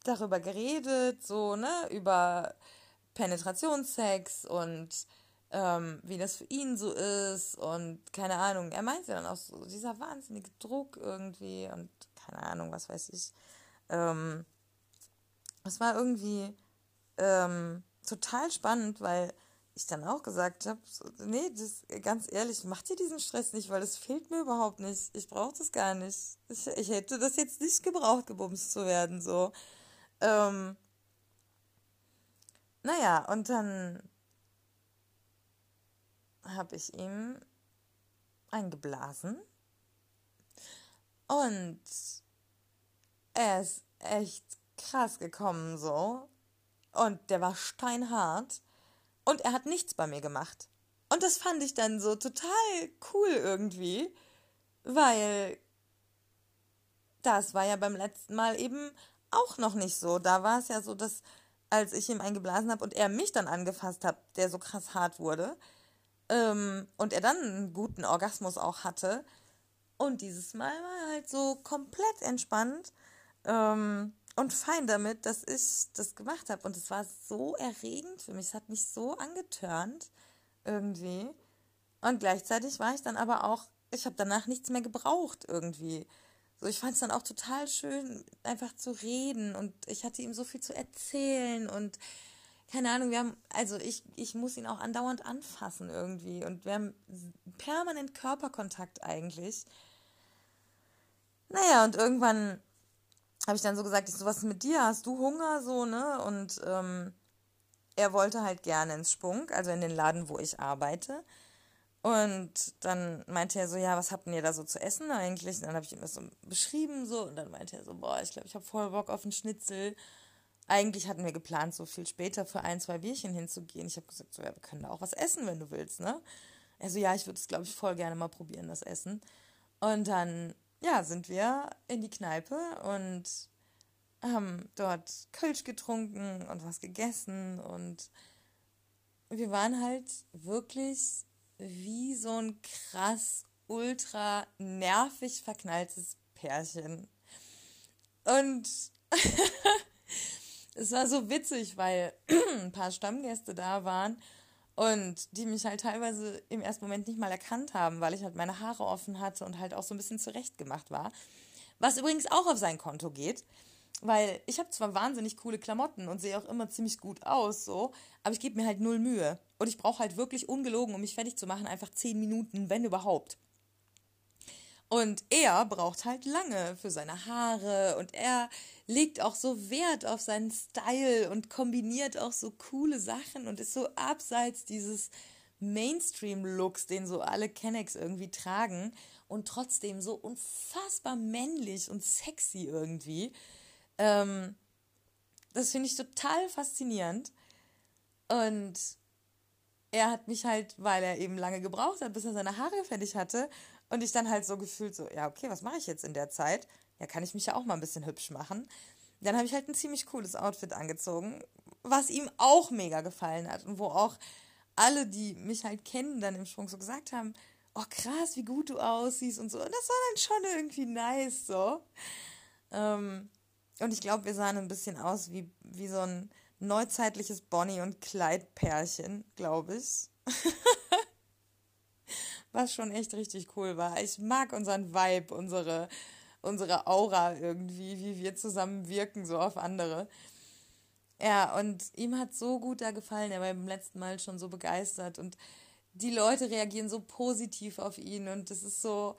darüber geredet, so, ne, über Penetrationssex und ähm, wie das für ihn so ist und keine Ahnung. Er meinte dann auch so, dieser wahnsinnige Druck irgendwie und keine Ahnung, was weiß ich. Ähm, es war irgendwie ähm, total spannend, weil ich dann auch gesagt habe, nee, das, ganz ehrlich, mach dir diesen Stress nicht, weil das fehlt mir überhaupt nicht. Ich brauche das gar nicht. Ich, ich hätte das jetzt nicht gebraucht, gebumst zu werden, so. Ähm, naja, und dann habe ich ihm eingeblasen. Und er ist echt krass gekommen so. Und der war steinhart. Und er hat nichts bei mir gemacht. Und das fand ich dann so total cool irgendwie, weil das war ja beim letzten Mal eben auch noch nicht so. Da war es ja so, dass als ich ihm eingeblasen habe und er mich dann angefasst hat, der so krass hart wurde, ähm, und er dann einen guten Orgasmus auch hatte. Und dieses Mal war er halt so komplett entspannt ähm, und fein damit, dass ich das gemacht habe. Und es war so erregend für mich. Es hat mich so angetörnt irgendwie. Und gleichzeitig war ich dann aber auch, ich habe danach nichts mehr gebraucht irgendwie. So, ich fand es dann auch total schön, einfach zu reden und ich hatte ihm so viel zu erzählen und keine Ahnung, wir haben, also ich, ich muss ihn auch andauernd anfassen irgendwie und wir haben permanent Körperkontakt eigentlich. Naja, und irgendwann habe ich dann so gesagt, ich so, was ist mit dir? Hast du Hunger? So, ne? Und ähm, er wollte halt gerne ins Spunk, also in den Laden, wo ich arbeite. Und dann meinte er so, ja, was habt ihr da so zu essen eigentlich? Und dann habe ich ihm das so beschrieben so und dann meinte er so, boah, ich glaube, ich habe voll Bock auf einen Schnitzel. Eigentlich hatten wir geplant, so viel später für ein, zwei Bierchen hinzugehen. Ich habe gesagt, so, ja, wir können da auch was essen, wenn du willst, ne? Er so, ja, ich würde es, glaube ich, voll gerne mal probieren, das Essen. Und dann, ja, sind wir in die Kneipe und haben dort Kölsch getrunken und was gegessen und wir waren halt wirklich wie so ein krass, ultra nervig verknalltes Pärchen. Und es war so witzig, weil ein paar Stammgäste da waren und die mich halt teilweise im ersten Moment nicht mal erkannt haben, weil ich halt meine Haare offen hatte und halt auch so ein bisschen zurechtgemacht war. Was übrigens auch auf sein Konto geht, weil ich habe zwar wahnsinnig coole Klamotten und sehe auch immer ziemlich gut aus, so, aber ich gebe mir halt null Mühe. Und ich brauche halt wirklich ungelogen, um mich fertig zu machen, einfach zehn Minuten, wenn überhaupt. Und er braucht halt lange für seine Haare und er legt auch so Wert auf seinen Style und kombiniert auch so coole Sachen und ist so abseits dieses Mainstream-Looks, den so alle Kennex irgendwie tragen und trotzdem so unfassbar männlich und sexy irgendwie. Ähm, das finde ich total faszinierend. Und er hat mich halt, weil er eben lange gebraucht hat, bis er seine Haare fertig hatte. Und ich dann halt so gefühlt so, ja, okay, was mache ich jetzt in der Zeit? Ja, kann ich mich ja auch mal ein bisschen hübsch machen. Dann habe ich halt ein ziemlich cooles Outfit angezogen, was ihm auch mega gefallen hat. Und wo auch alle, die mich halt kennen, dann im Sprung so gesagt haben, oh krass, wie gut du aussiehst und so. Und das war dann schon irgendwie nice so. Ähm, und ich glaube, wir sahen ein bisschen aus wie, wie so ein neuzeitliches Bonnie- und Clyde-Pärchen, glaube ich. Was schon echt richtig cool war. Ich mag unseren Vibe, unsere, unsere Aura irgendwie, wie wir zusammen wirken, so auf andere. Ja, und ihm hat so gut da gefallen. Er war beim letzten Mal schon so begeistert und die Leute reagieren so positiv auf ihn und es ist so,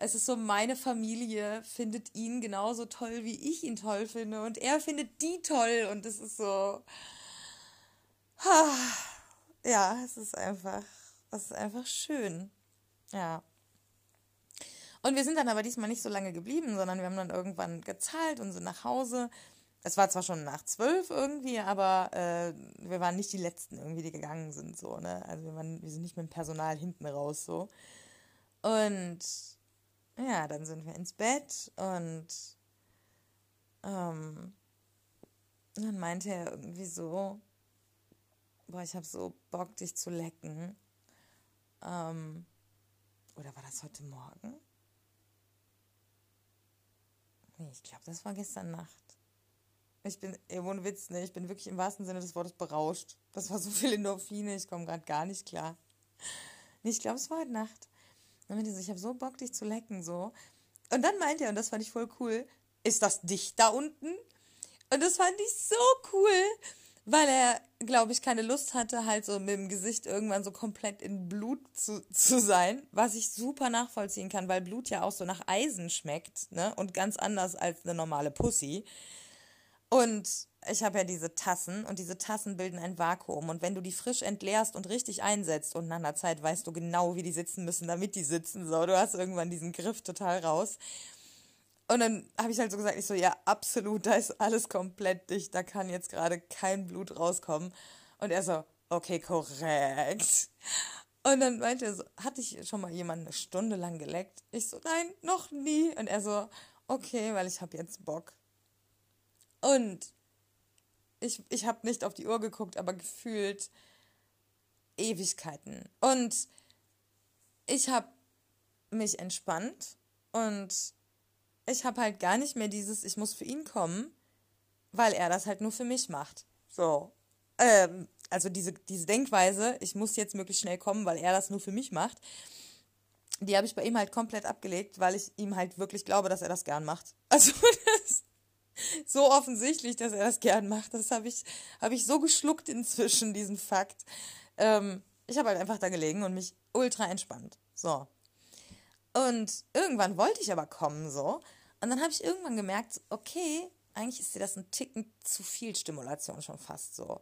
es ist so, meine Familie findet ihn genauso toll, wie ich ihn toll finde. Und er findet die toll. Und es ist so. Ja, es ist einfach. Es ist einfach schön. Ja. Und wir sind dann aber diesmal nicht so lange geblieben, sondern wir haben dann irgendwann gezahlt und sind nach Hause. Es war zwar schon nach zwölf irgendwie, aber äh, wir waren nicht die Letzten irgendwie, die gegangen sind, so, ne? Also wir, waren, wir sind nicht mit dem Personal hinten raus, so. Und ja, dann sind wir ins Bett und ähm, dann meinte er irgendwie so, boah, ich habe so Bock, dich zu lecken. Ähm, oder war das heute Morgen? Nee, ich glaube, das war gestern Nacht. Ich bin, ey, ohne Witz, ne, ich bin wirklich im wahrsten Sinne des Wortes berauscht. Das war so viel Endorphine, ich komme gerade gar nicht klar. Nee, ich glaube, es war heute Nacht. Dann meinte so, ich habe so Bock, dich zu lecken, so. Und dann meinte er, und das fand ich voll cool, ist das dicht da unten? Und das fand ich so cool, weil er, glaube ich, keine Lust hatte, halt so mit dem Gesicht irgendwann so komplett in Blut zu, zu sein, was ich super nachvollziehen kann, weil Blut ja auch so nach Eisen schmeckt, ne? Und ganz anders als eine normale Pussy. Und ich habe ja diese Tassen und diese Tassen bilden ein Vakuum. Und wenn du die frisch entleerst und richtig einsetzt und nach einer Zeit weißt du genau, wie die sitzen müssen, damit die sitzen, so, du hast irgendwann diesen Griff total raus. Und dann habe ich halt so gesagt, ich so, ja, absolut, da ist alles komplett dicht, da kann jetzt gerade kein Blut rauskommen. Und er so, okay, korrekt. Und dann meinte er so, hatte ich schon mal jemanden eine Stunde lang geleckt? Ich so, nein, noch nie. Und er so, okay, weil ich habe jetzt Bock. Und ich, ich habe nicht auf die Uhr geguckt, aber gefühlt Ewigkeiten. Und ich habe mich entspannt und ich habe halt gar nicht mehr dieses, ich muss für ihn kommen, weil er das halt nur für mich macht. So. Ähm, also diese, diese Denkweise, ich muss jetzt möglichst schnell kommen, weil er das nur für mich macht, die habe ich bei ihm halt komplett abgelegt, weil ich ihm halt wirklich glaube, dass er das gern macht. Also das, so offensichtlich, dass er das gern macht. Das habe ich, hab ich so geschluckt inzwischen, diesen Fakt. Ähm, ich habe halt einfach da gelegen und mich ultra entspannt. So. Und irgendwann wollte ich aber kommen, so. Und dann habe ich irgendwann gemerkt, okay, eigentlich ist dir das ein Ticken zu viel Stimulation schon fast so.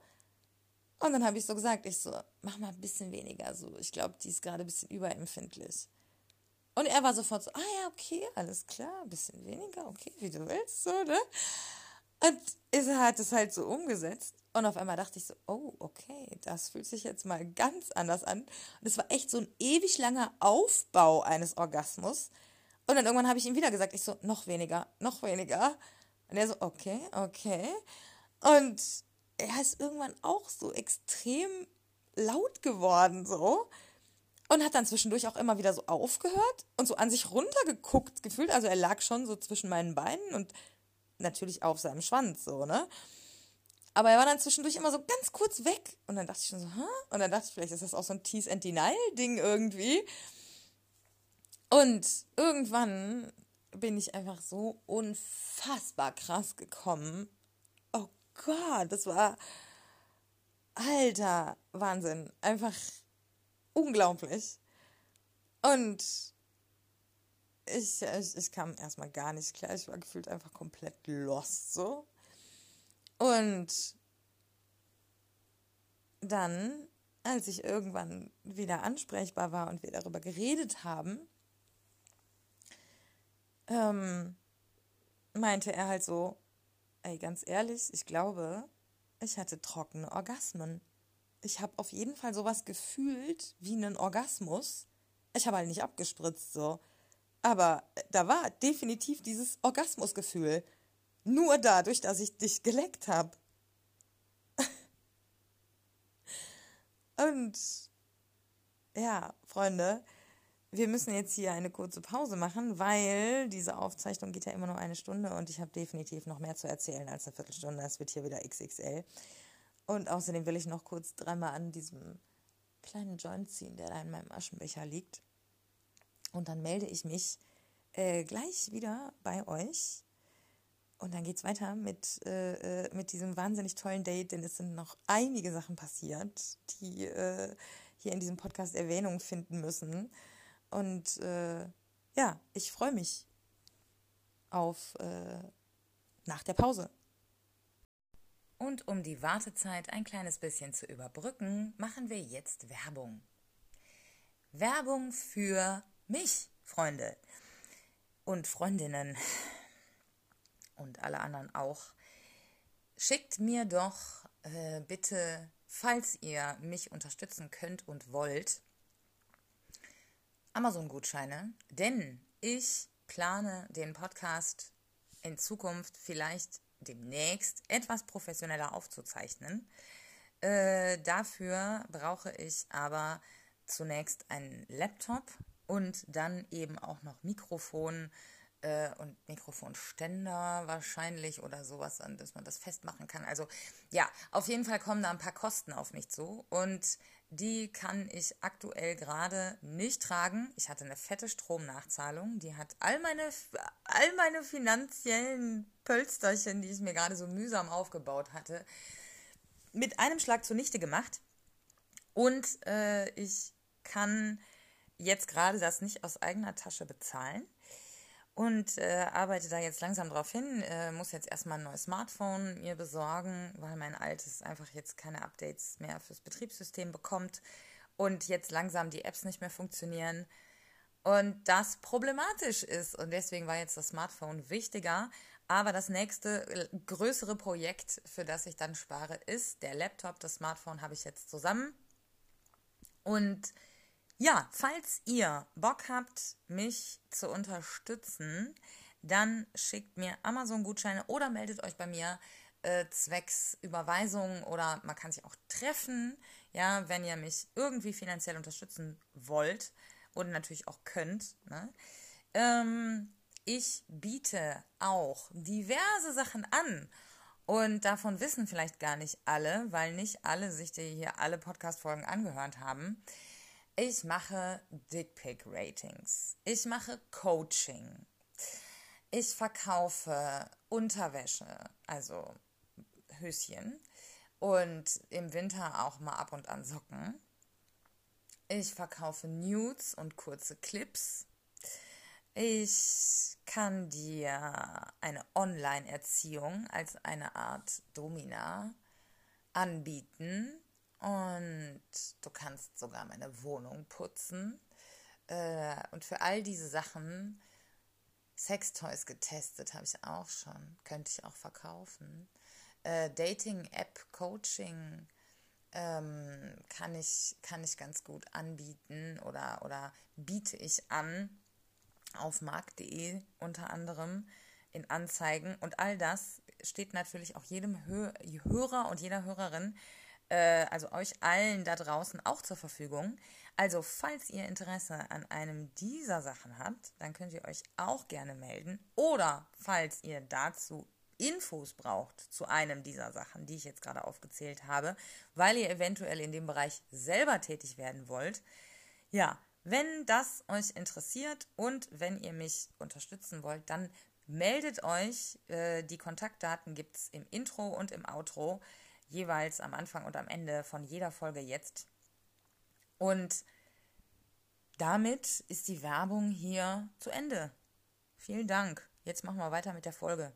Und dann habe ich so gesagt, ich so, mach mal ein bisschen weniger so. Ich glaube, die ist gerade ein bisschen überempfindlich. Und er war sofort so, ah ja, okay, alles klar, ein bisschen weniger, okay, wie du willst, so, ne? Und er hat es halt so umgesetzt. Und auf einmal dachte ich so, oh, okay, das fühlt sich jetzt mal ganz anders an. Und es war echt so ein ewig langer Aufbau eines Orgasmus. Und dann irgendwann habe ich ihm wieder gesagt, ich so, noch weniger, noch weniger. Und er so, okay, okay. Und er ist irgendwann auch so extrem laut geworden, so. Und hat dann zwischendurch auch immer wieder so aufgehört und so an sich runtergeguckt gefühlt. Also er lag schon so zwischen meinen Beinen und natürlich auf seinem Schwanz, so, ne? Aber er war dann zwischendurch immer so ganz kurz weg. Und dann dachte ich schon so, hä? Und dann dachte ich, vielleicht ist das auch so ein Tease and Denial-Ding irgendwie. Und irgendwann bin ich einfach so unfassbar krass gekommen. Oh Gott, das war. Alter, Wahnsinn. Einfach unglaublich. Und ich, ich, ich kam erstmal gar nicht klar. Ich war gefühlt einfach komplett lost so. Und dann, als ich irgendwann wieder ansprechbar war und wir darüber geredet haben, ähm, meinte er halt so, ey, ganz ehrlich, ich glaube, ich hatte trockene Orgasmen. Ich habe auf jeden Fall sowas gefühlt wie einen Orgasmus. Ich habe halt nicht abgespritzt so. Aber da war definitiv dieses Orgasmusgefühl. Nur dadurch, dass ich dich geleckt habe. Und ja, Freunde, wir müssen jetzt hier eine kurze Pause machen, weil diese Aufzeichnung geht ja immer nur eine Stunde und ich habe definitiv noch mehr zu erzählen als eine Viertelstunde. Es wird hier wieder XXL. Und außerdem will ich noch kurz dreimal an diesem kleinen Joint ziehen, der da in meinem Aschenbecher liegt. Und dann melde ich mich äh, gleich wieder bei euch. Und dann geht es weiter mit, äh, äh, mit diesem wahnsinnig tollen Date, denn es sind noch einige Sachen passiert, die äh, hier in diesem Podcast Erwähnung finden müssen. Und äh, ja, ich freue mich auf äh, nach der Pause. Und um die Wartezeit ein kleines bisschen zu überbrücken, machen wir jetzt Werbung. Werbung für mich, Freunde und Freundinnen und alle anderen auch. Schickt mir doch äh, bitte, falls ihr mich unterstützen könnt und wollt, Amazon-Gutscheine, denn ich plane den Podcast in Zukunft vielleicht demnächst etwas professioneller aufzuzeichnen. Äh, dafür brauche ich aber zunächst einen Laptop und dann eben auch noch Mikrofon äh, und Mikrofonständer wahrscheinlich oder sowas, an dass man das festmachen kann. Also ja, auf jeden Fall kommen da ein paar Kosten auf mich zu und die kann ich aktuell gerade nicht tragen. Ich hatte eine fette Stromnachzahlung, die hat all meine, all meine finanziellen Pölsterchen, die ich mir gerade so mühsam aufgebaut hatte, mit einem Schlag zunichte gemacht. Und äh, ich kann jetzt gerade das nicht aus eigener Tasche bezahlen und äh, arbeite da jetzt langsam drauf hin. Äh, muss jetzt erstmal ein neues Smartphone mir besorgen, weil mein altes einfach jetzt keine Updates mehr fürs Betriebssystem bekommt und jetzt langsam die Apps nicht mehr funktionieren und das problematisch ist. Und deswegen war jetzt das Smartphone wichtiger. Aber das nächste äh, größere Projekt, für das ich dann spare, ist der Laptop. Das Smartphone habe ich jetzt zusammen. Und ja, falls ihr Bock habt, mich zu unterstützen, dann schickt mir Amazon-Gutscheine oder meldet euch bei mir äh, zwecks Überweisung oder man kann sich auch treffen, ja, wenn ihr mich irgendwie finanziell unterstützen wollt und natürlich auch könnt. Ne? Ähm, ich biete auch diverse Sachen an. Und davon wissen vielleicht gar nicht alle, weil nicht alle sich hier alle Podcast-Folgen angehört haben. Ich mache Dickpick-Ratings. Ich mache Coaching. Ich verkaufe Unterwäsche, also Höschen. Und im Winter auch mal ab und an Socken. Ich verkaufe Nudes und kurze Clips. Ich kann dir eine Online-Erziehung als eine Art Domina anbieten und du kannst sogar meine Wohnung putzen. Äh, und für all diese Sachen, Sextoys getestet habe ich auch schon, könnte ich auch verkaufen. Äh, Dating-App, Coaching ähm, kann, ich, kann ich ganz gut anbieten oder, oder biete ich an auf markt.de unter anderem in Anzeigen. Und all das steht natürlich auch jedem Hörer und jeder Hörerin, äh, also euch allen da draußen auch zur Verfügung. Also, falls ihr Interesse an einem dieser Sachen habt, dann könnt ihr euch auch gerne melden. Oder falls ihr dazu Infos braucht zu einem dieser Sachen, die ich jetzt gerade aufgezählt habe, weil ihr eventuell in dem Bereich selber tätig werden wollt, ja, wenn das euch interessiert und wenn ihr mich unterstützen wollt, dann meldet euch. Äh, die Kontaktdaten gibt es im Intro und im Outro, jeweils am Anfang und am Ende von jeder Folge jetzt. Und damit ist die Werbung hier zu Ende. Vielen Dank. Jetzt machen wir weiter mit der Folge.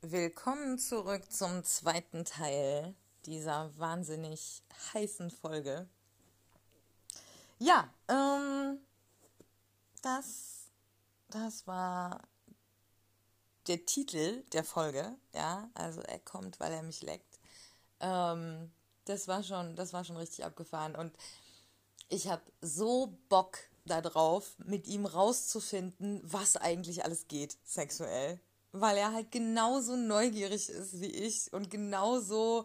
Willkommen zurück zum zweiten Teil dieser wahnsinnig heißen Folge. Ja, ähm, das, das war der Titel der Folge, ja, also er kommt, weil er mich leckt. Ähm, das war schon, das war schon richtig abgefahren. Und ich habe so Bock darauf, mit ihm rauszufinden, was eigentlich alles geht sexuell, weil er halt genauso neugierig ist wie ich und genauso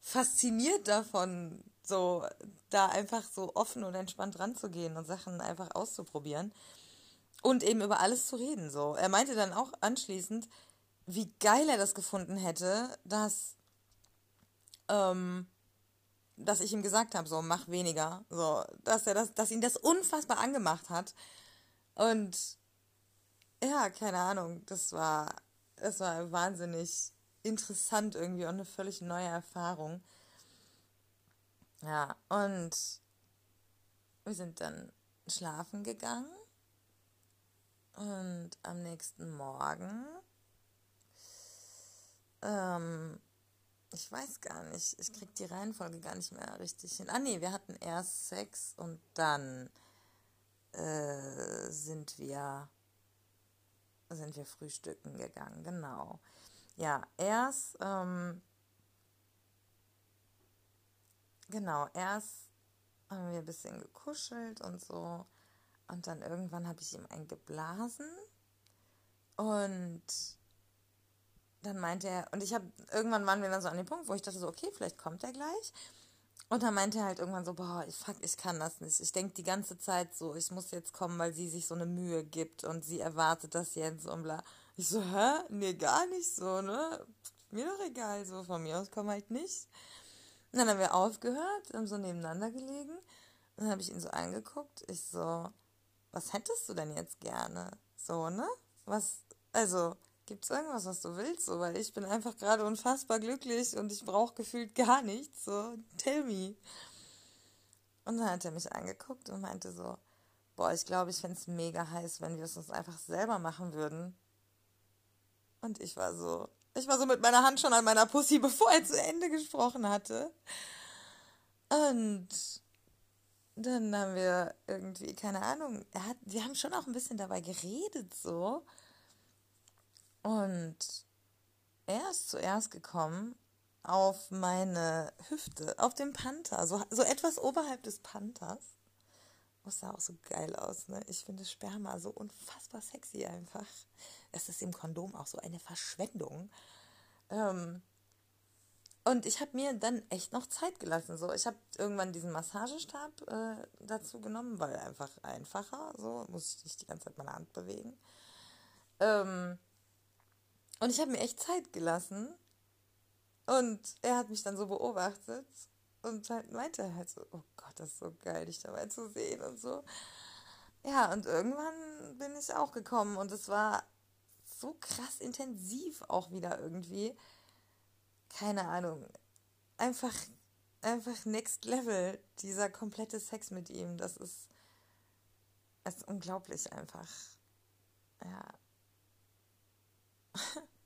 fasziniert davon, so da einfach so offen und entspannt ranzugehen und Sachen einfach auszuprobieren und eben über alles zu reden. So, er meinte dann auch anschließend, wie geil er das gefunden hätte, dass ähm, dass ich ihm gesagt habe, so mach weniger, so dass er das, dass ihn das unfassbar angemacht hat und ja, keine Ahnung, das war das war wahnsinnig interessant irgendwie und eine völlig neue Erfahrung. Ja, und wir sind dann schlafen gegangen. Und am nächsten Morgen, ähm, ich weiß gar nicht, ich krieg die Reihenfolge gar nicht mehr richtig hin. Ah nee, wir hatten erst Sex und dann äh, sind wir sind wir frühstücken gegangen, genau. Ja, erst ähm, Genau, erst haben wir ein bisschen gekuschelt und so. Und dann irgendwann habe ich ihm einen geblasen. Und dann meinte er, und ich habe, irgendwann waren wir dann so an dem Punkt, wo ich dachte so, okay, vielleicht kommt er gleich. Und dann meinte er halt irgendwann so, boah, ich, fuck, ich kann das nicht. Ich denke die ganze Zeit so, ich muss jetzt kommen, weil sie sich so eine Mühe gibt und sie erwartet das jetzt und bla. Ich so, hä? Nee, gar nicht so, ne? Mir doch egal, so von mir aus komm halt nicht. Und dann haben wir aufgehört, haben so nebeneinander gelegen. Und dann habe ich ihn so angeguckt. Ich so, was hättest du denn jetzt gerne? So, ne? Was, also, gibt es irgendwas, was du willst? So, weil ich bin einfach gerade unfassbar glücklich und ich brauche gefühlt gar nichts. So, tell me. Und dann hat er mich angeguckt und meinte so, boah, ich glaube, ich fände es mega heiß, wenn wir es uns einfach selber machen würden. Und ich war so, ich war so mit meiner Hand schon an meiner Pussy, bevor er zu Ende gesprochen hatte. Und dann haben wir irgendwie, keine Ahnung, er hat, wir haben schon auch ein bisschen dabei geredet so. Und er ist zuerst gekommen auf meine Hüfte, auf dem Panther, so, so etwas oberhalb des Panthers. Das sah auch so geil aus, ne? Ich finde Sperma so unfassbar sexy einfach es ist im Kondom auch so eine Verschwendung. Ähm, und ich habe mir dann echt noch Zeit gelassen. So, ich habe irgendwann diesen Massagestab äh, dazu genommen, weil einfach einfacher. So muss ich nicht die ganze Zeit meine Hand bewegen. Ähm, und ich habe mir echt Zeit gelassen. Und er hat mich dann so beobachtet und halt meinte halt so, oh Gott, das ist so geil, dich dabei zu sehen und so. Ja, und irgendwann bin ich auch gekommen und es war so krass intensiv auch wieder irgendwie. Keine Ahnung. Einfach, einfach next level, dieser komplette Sex mit ihm. Das ist, Es ist unglaublich einfach. Ja.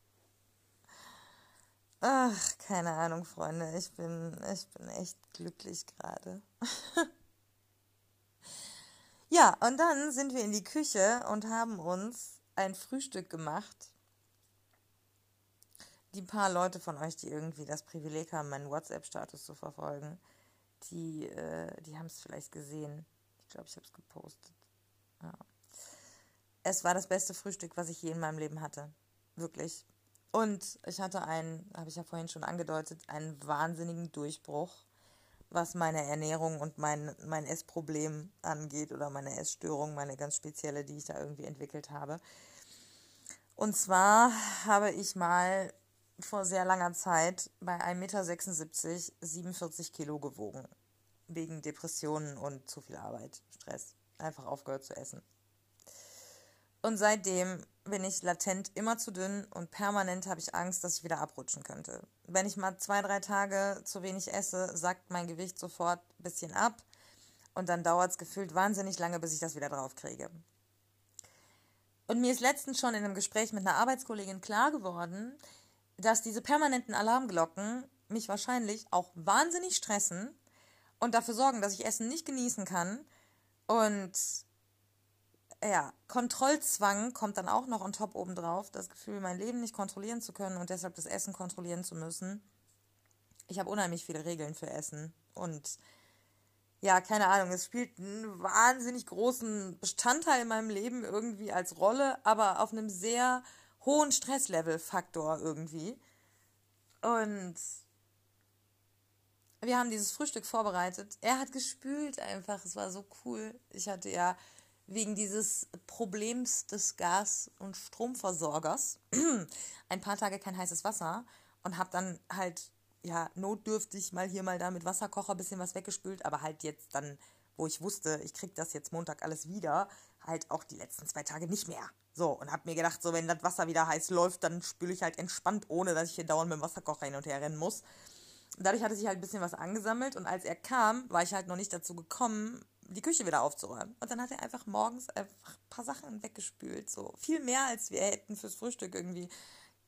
Ach, keine Ahnung, Freunde. Ich bin, ich bin echt glücklich gerade. ja, und dann sind wir in die Küche und haben uns ein Frühstück gemacht. Die paar Leute von euch, die irgendwie das Privileg haben, meinen WhatsApp-Status zu verfolgen, die, äh, die haben es vielleicht gesehen. Ich glaube, ich habe es gepostet. Ja. Es war das beste Frühstück, was ich je in meinem Leben hatte. Wirklich. Und ich hatte einen, habe ich ja vorhin schon angedeutet, einen wahnsinnigen Durchbruch, was meine Ernährung und mein, mein Essproblem angeht oder meine Essstörung, meine ganz spezielle, die ich da irgendwie entwickelt habe. Und zwar habe ich mal vor sehr langer Zeit bei 1,76 Meter 47 Kilo gewogen. Wegen Depressionen und zu viel Arbeit, Stress. Einfach aufgehört zu essen. Und seitdem bin ich latent immer zu dünn und permanent habe ich Angst, dass ich wieder abrutschen könnte. Wenn ich mal zwei, drei Tage zu wenig esse, sackt mein Gewicht sofort ein bisschen ab und dann dauert es gefühlt wahnsinnig lange, bis ich das wieder drauf kriege. Und mir ist letztens schon in einem Gespräch mit einer Arbeitskollegin klar geworden, dass diese permanenten Alarmglocken mich wahrscheinlich auch wahnsinnig stressen und dafür sorgen, dass ich Essen nicht genießen kann und ja, Kontrollzwang kommt dann auch noch on top obendrauf. Das Gefühl, mein Leben nicht kontrollieren zu können und deshalb das Essen kontrollieren zu müssen. Ich habe unheimlich viele Regeln für Essen. Und ja, keine Ahnung, es spielt einen wahnsinnig großen Bestandteil in meinem Leben irgendwie als Rolle, aber auf einem sehr hohen Stresslevel-Faktor irgendwie. Und wir haben dieses Frühstück vorbereitet. Er hat gespült einfach. Es war so cool. Ich hatte ja wegen dieses Problems des Gas- und Stromversorgers ein paar Tage kein heißes Wasser und habe dann halt ja notdürftig mal hier mal da mit Wasserkocher ein bisschen was weggespült, aber halt jetzt dann, wo ich wusste, ich krieg das jetzt Montag alles wieder, halt auch die letzten zwei Tage nicht mehr. So, und habe mir gedacht, so wenn das Wasser wieder heiß läuft, dann spüle ich halt entspannt, ohne dass ich hier dauernd mit dem Wasserkocher hin und her rennen muss. dadurch hatte sich halt ein bisschen was angesammelt und als er kam, war ich halt noch nicht dazu gekommen, die Küche wieder aufzuräumen. Und dann hat er einfach morgens einfach ein paar Sachen weggespült. So viel mehr, als wir hätten fürs Frühstück irgendwie,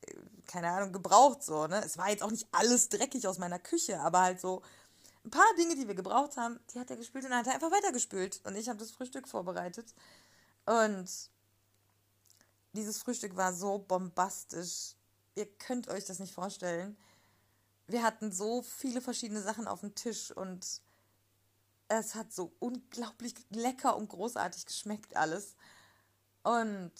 äh, keine Ahnung, gebraucht. So, ne? Es war jetzt auch nicht alles dreckig aus meiner Küche, aber halt so ein paar Dinge, die wir gebraucht haben, die hat er gespült und dann hat er einfach weitergespült. Und ich habe das Frühstück vorbereitet. Und dieses Frühstück war so bombastisch. Ihr könnt euch das nicht vorstellen. Wir hatten so viele verschiedene Sachen auf dem Tisch und es hat so unglaublich lecker und großartig geschmeckt alles. Und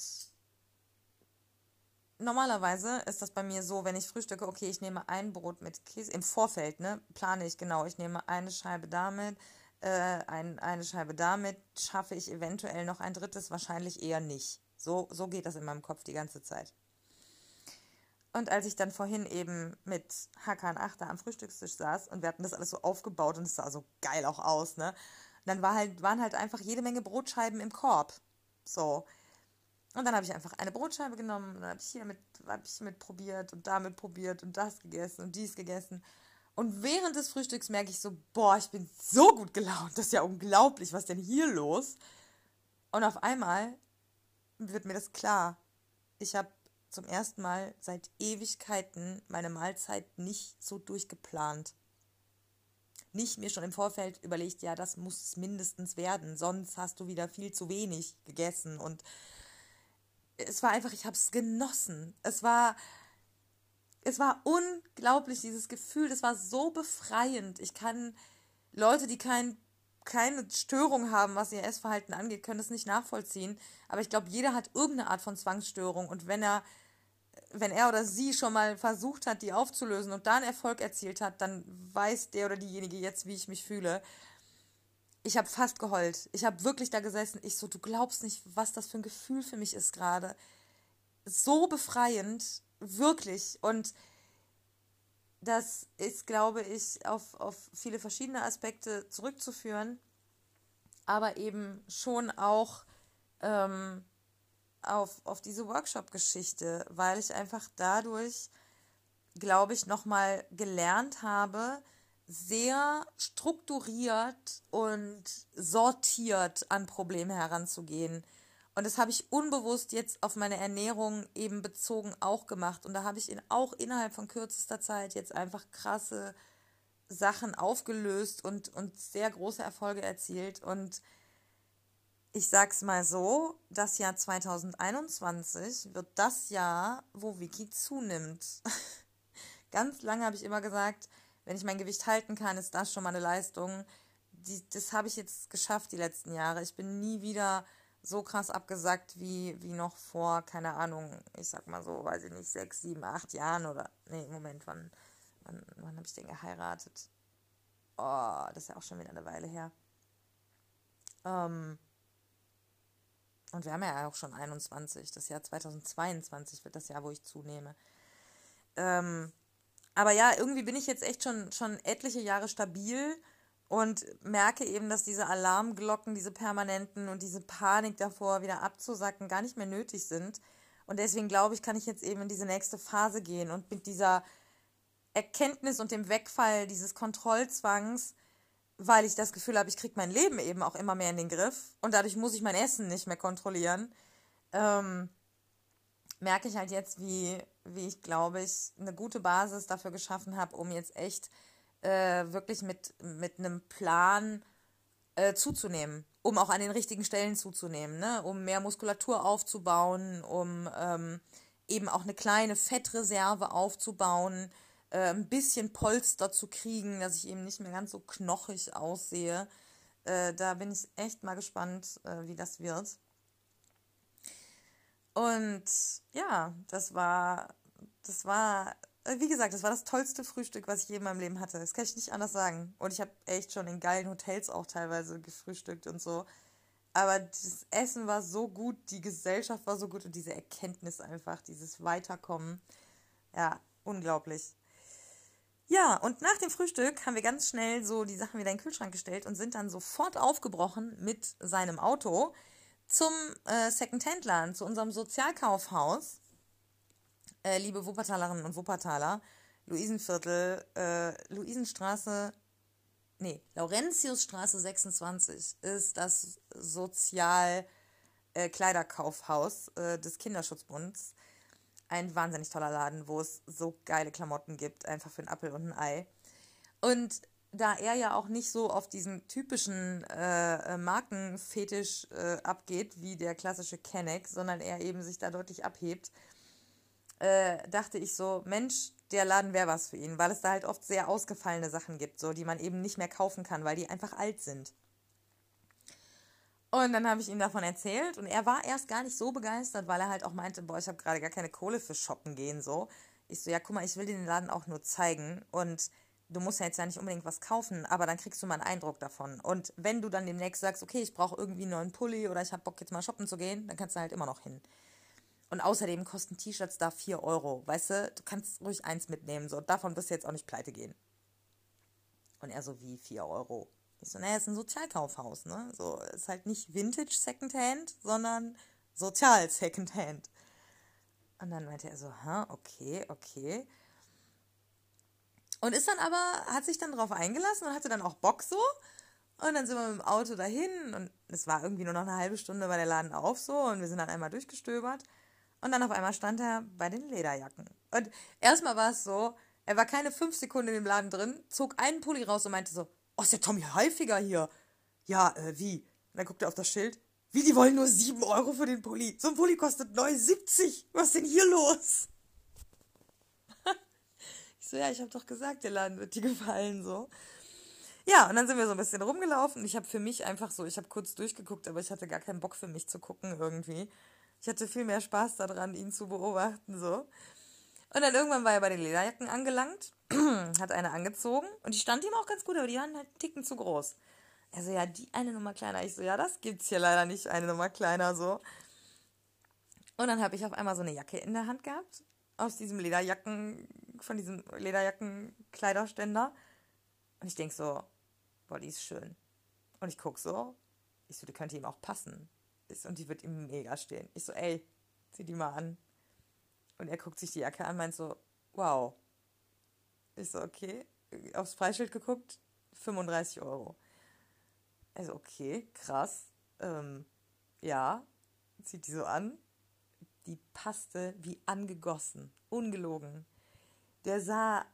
normalerweise ist das bei mir so, wenn ich frühstücke, okay, ich nehme ein Brot mit Käse, im Vorfeld, ne, plane ich genau, ich nehme eine Scheibe damit, äh, ein, eine Scheibe damit, schaffe ich eventuell noch ein drittes, wahrscheinlich eher nicht. So, so geht das in meinem Kopf die ganze Zeit. Und als ich dann vorhin eben mit Hakan Achter am Frühstückstisch saß und wir hatten das alles so aufgebaut und es sah so geil auch aus, ne? Dann war halt, waren halt einfach jede Menge Brotscheiben im Korb. So. Und dann habe ich einfach eine Brotscheibe genommen und dann habe ich hier mit, hab ich mit probiert und damit probiert und das gegessen und dies gegessen. Und während des Frühstücks merke ich so, boah, ich bin so gut gelaunt. Das ist ja unglaublich. Was denn hier los? Und auf einmal wird mir das klar. Ich habe zum ersten Mal seit Ewigkeiten meine Mahlzeit nicht so durchgeplant. Nicht mir schon im Vorfeld überlegt, ja, das muss es mindestens werden, sonst hast du wieder viel zu wenig gegessen. Und es war einfach, ich habe es genossen. Es war, es war unglaublich, dieses Gefühl, das war so befreiend. Ich kann Leute, die kein keine Störung haben, was ihr Essverhalten angeht, können das nicht nachvollziehen. Aber ich glaube, jeder hat irgendeine Art von Zwangsstörung. Und wenn er, wenn er oder sie schon mal versucht hat, die aufzulösen und da einen Erfolg erzielt hat, dann weiß der oder diejenige jetzt, wie ich mich fühle. Ich habe fast geheult. Ich habe wirklich da gesessen. Ich so, du glaubst nicht, was das für ein Gefühl für mich ist gerade. So befreiend, wirklich. Und das ist, glaube ich, auf, auf viele verschiedene Aspekte zurückzuführen, aber eben schon auch ähm, auf, auf diese Workshop-Geschichte, weil ich einfach dadurch, glaube ich, nochmal gelernt habe, sehr strukturiert und sortiert an Probleme heranzugehen. Und das habe ich unbewusst jetzt auf meine Ernährung eben bezogen auch gemacht. Und da habe ich in, auch innerhalb von kürzester Zeit jetzt einfach krasse Sachen aufgelöst und, und sehr große Erfolge erzielt. Und ich sag's mal so, das Jahr 2021 wird das Jahr, wo Wiki zunimmt. Ganz lange habe ich immer gesagt, wenn ich mein Gewicht halten kann, ist das schon mal eine Leistung. Die, das habe ich jetzt geschafft die letzten Jahre. Ich bin nie wieder so krass abgesackt wie, wie noch vor, keine Ahnung, ich sag mal so, weiß ich nicht, sechs, sieben, acht Jahren oder. Nee, Moment, wann, wann, wann habe ich den geheiratet? Oh, das ist ja auch schon wieder eine Weile her. Ähm, und wir haben ja auch schon 21. Das Jahr 2022 wird das Jahr, wo ich zunehme. Ähm, aber ja, irgendwie bin ich jetzt echt schon, schon etliche Jahre stabil und merke eben, dass diese Alarmglocken, diese permanenten und diese Panik davor, wieder abzusacken, gar nicht mehr nötig sind. Und deswegen glaube ich, kann ich jetzt eben in diese nächste Phase gehen und mit dieser Erkenntnis und dem Wegfall dieses Kontrollzwangs, weil ich das Gefühl habe, ich kriege mein Leben eben auch immer mehr in den Griff und dadurch muss ich mein Essen nicht mehr kontrollieren, ähm, merke ich halt jetzt, wie, wie ich, glaube ich, eine gute Basis dafür geschaffen habe, um jetzt echt äh, wirklich mit, mit einem Plan äh, zuzunehmen, um auch an den richtigen Stellen zuzunehmen, ne? um mehr Muskulatur aufzubauen, um ähm, eben auch eine kleine Fettreserve aufzubauen, äh, ein bisschen Polster zu kriegen, dass ich eben nicht mehr ganz so knochig aussehe. Äh, da bin ich echt mal gespannt, äh, wie das wird. Und ja, das war, das war äh, wie gesagt, das war das tollste Frühstück, was ich je in meinem Leben hatte. Das kann ich nicht anders sagen. Und ich habe echt schon in geilen Hotels auch teilweise gefrühstückt und so. Aber das Essen war so gut, die Gesellschaft war so gut und diese Erkenntnis einfach, dieses Weiterkommen. Ja, unglaublich. Ja, und nach dem Frühstück haben wir ganz schnell so die Sachen wieder in den Kühlschrank gestellt und sind dann sofort aufgebrochen mit seinem Auto zum äh, Second-Hand-Laden, zu unserem Sozialkaufhaus äh, liebe Wuppertalerinnen und Wuppertaler, Luisenviertel, äh, Luisenstraße, nee, Laurentiusstraße 26 ist das Sozial-Kleiderkaufhaus äh, des Kinderschutzbunds. Ein wahnsinnig toller Laden, wo es so geile Klamotten gibt, einfach für einen Appel und ein Ei. Und da er ja auch nicht so auf diesen typischen äh, Markenfetisch äh, abgeht wie der klassische Kenneck, sondern er eben sich da deutlich abhebt, äh, dachte ich so, Mensch, der Laden wäre was für ihn, weil es da halt oft sehr ausgefallene Sachen gibt, so die man eben nicht mehr kaufen kann, weil die einfach alt sind. Und dann habe ich ihm davon erzählt und er war erst gar nicht so begeistert, weil er halt auch meinte, boah, ich habe gerade gar keine Kohle für Shoppen gehen so. Ich so, ja, guck mal, ich will dir den Laden auch nur zeigen und du musst ja jetzt ja nicht unbedingt was kaufen, aber dann kriegst du mal einen Eindruck davon. Und wenn du dann demnächst sagst, okay, ich brauche irgendwie einen neuen Pulli oder ich habe Bock jetzt mal shoppen zu gehen, dann kannst du halt immer noch hin. Und außerdem kosten T-Shirts da 4 Euro. Weißt du, du kannst ruhig eins mitnehmen. So, davon wirst du jetzt auch nicht pleite gehen. Und er so, wie 4 Euro? Ich so, naja, ist ein Sozialkaufhaus, ne? So, ist halt nicht Vintage Secondhand, sondern Sozial Secondhand. Und dann meinte er so, ha, okay, okay. Und ist dann aber, hat sich dann darauf eingelassen und hatte dann auch Bock so. Und dann sind wir mit dem Auto dahin und es war irgendwie nur noch eine halbe Stunde bei der Laden auf so und wir sind dann einmal durchgestöbert. Und dann auf einmal stand er bei den Lederjacken. Und erstmal war es so, er war keine fünf Sekunden in dem Laden drin, zog einen Pulli raus und meinte so, oh, ist der Tommy Heifiger hier. Ja, äh, wie? Und dann guckt er auf das Schild. Wie, die wollen nur sieben Euro für den Pulli. So ein Pulli kostet 79. Was ist denn hier los? So, ja, ich habe doch gesagt, der Laden wird dir gefallen, so. Ja, und dann sind wir so ein bisschen rumgelaufen. Ich habe für mich einfach so, ich habe kurz durchgeguckt, aber ich hatte gar keinen Bock für mich zu gucken irgendwie. Ich hatte viel mehr Spaß daran, ihn zu beobachten, so. Und dann irgendwann war er bei den Lederjacken angelangt, hat eine angezogen und die stand ihm auch ganz gut, aber die waren halt einen Ticken zu groß. Er so, ja, die eine Nummer kleiner. Ich so, ja, das gibt's hier leider nicht, eine Nummer kleiner, so. Und dann habe ich auf einmal so eine Jacke in der Hand gehabt, aus diesem Lederjacken, von diesem Lederjacken-Kleiderständer. Und ich denk so, boah, die ist schön. Und ich guck so, ich so, die könnte ihm auch passen und die wird ihm mega stehen. Ich so, ey, zieh die mal an. Und er guckt sich die Jacke an, meint so, wow. Ich so, okay. aufs Preisschild geguckt, 35 Euro. Also, okay, krass. Ähm, ja, zieht die so an. Die passte wie angegossen. Ungelogen. Der sah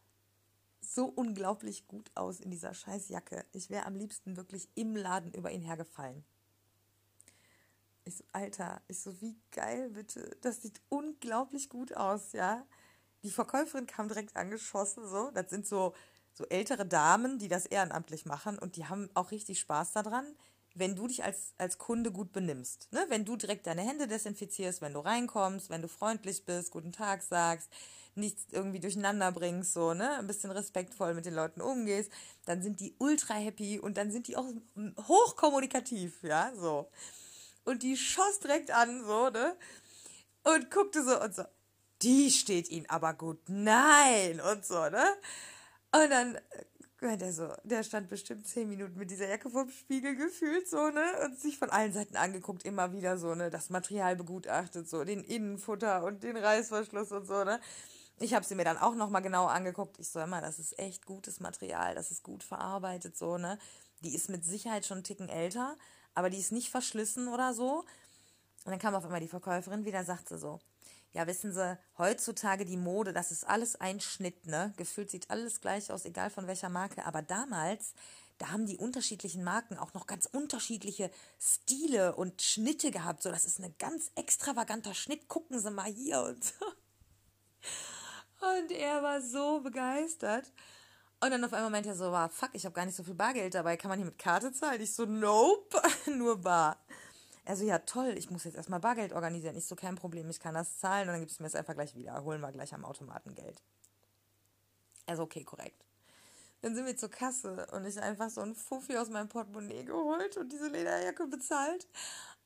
so unglaublich gut aus in dieser Scheißjacke. Ich wäre am liebsten wirklich im Laden über ihn hergefallen. Ich so, Alter, ich so, wie geil bitte. Das sieht unglaublich gut aus, ja. Die Verkäuferin kam direkt angeschossen, so. Das sind so, so ältere Damen, die das ehrenamtlich machen und die haben auch richtig Spaß daran, wenn du dich als, als Kunde gut benimmst. Ne? Wenn du direkt deine Hände desinfizierst, wenn du reinkommst, wenn du freundlich bist, guten Tag sagst, nichts irgendwie durcheinander bringst, so, ne, ein bisschen respektvoll mit den Leuten umgehst, dann sind die ultra happy und dann sind die auch hochkommunikativ, ja, so. Und die schoss direkt an, so, ne, und guckte so und so, die steht ihnen aber gut, nein, und so, ne. Und dann der so, der stand bestimmt zehn Minuten mit dieser Jacke vorm Spiegel gefühlt, so, ne? Und sich von allen Seiten angeguckt, immer wieder so, ne? Das Material begutachtet, so, den Innenfutter und den Reißverschluss und so, ne? Ich habe sie mir dann auch nochmal genau angeguckt. Ich so immer, das ist echt gutes Material, das ist gut verarbeitet, so, ne? Die ist mit Sicherheit schon einen Ticken älter, aber die ist nicht verschlissen oder so. Und dann kam auf einmal die Verkäuferin wieder, sagte so, ja, wissen Sie, heutzutage die Mode, das ist alles ein Schnitt, ne? Gefühlt sieht alles gleich aus, egal von welcher Marke. Aber damals, da haben die unterschiedlichen Marken auch noch ganz unterschiedliche Stile und Schnitte gehabt. So, das ist ein ganz extravaganter Schnitt. Gucken Sie mal hier und so. Und er war so begeistert. Und dann auf einmal meinte er so, war, fuck, ich habe gar nicht so viel Bargeld dabei. Kann man hier mit Karte zahlen? Ich so, nope, nur bar. Er so, ja toll, ich muss jetzt erstmal Bargeld organisieren. Ich so, kein Problem, ich kann das zahlen und dann gibst du mir es einfach gleich wieder. Holen wir gleich am Automaten Geld. Er so, okay, korrekt. Dann sind wir zur Kasse und ich einfach so ein Fuffi aus meinem Portemonnaie geholt und diese Lederjacke bezahlt.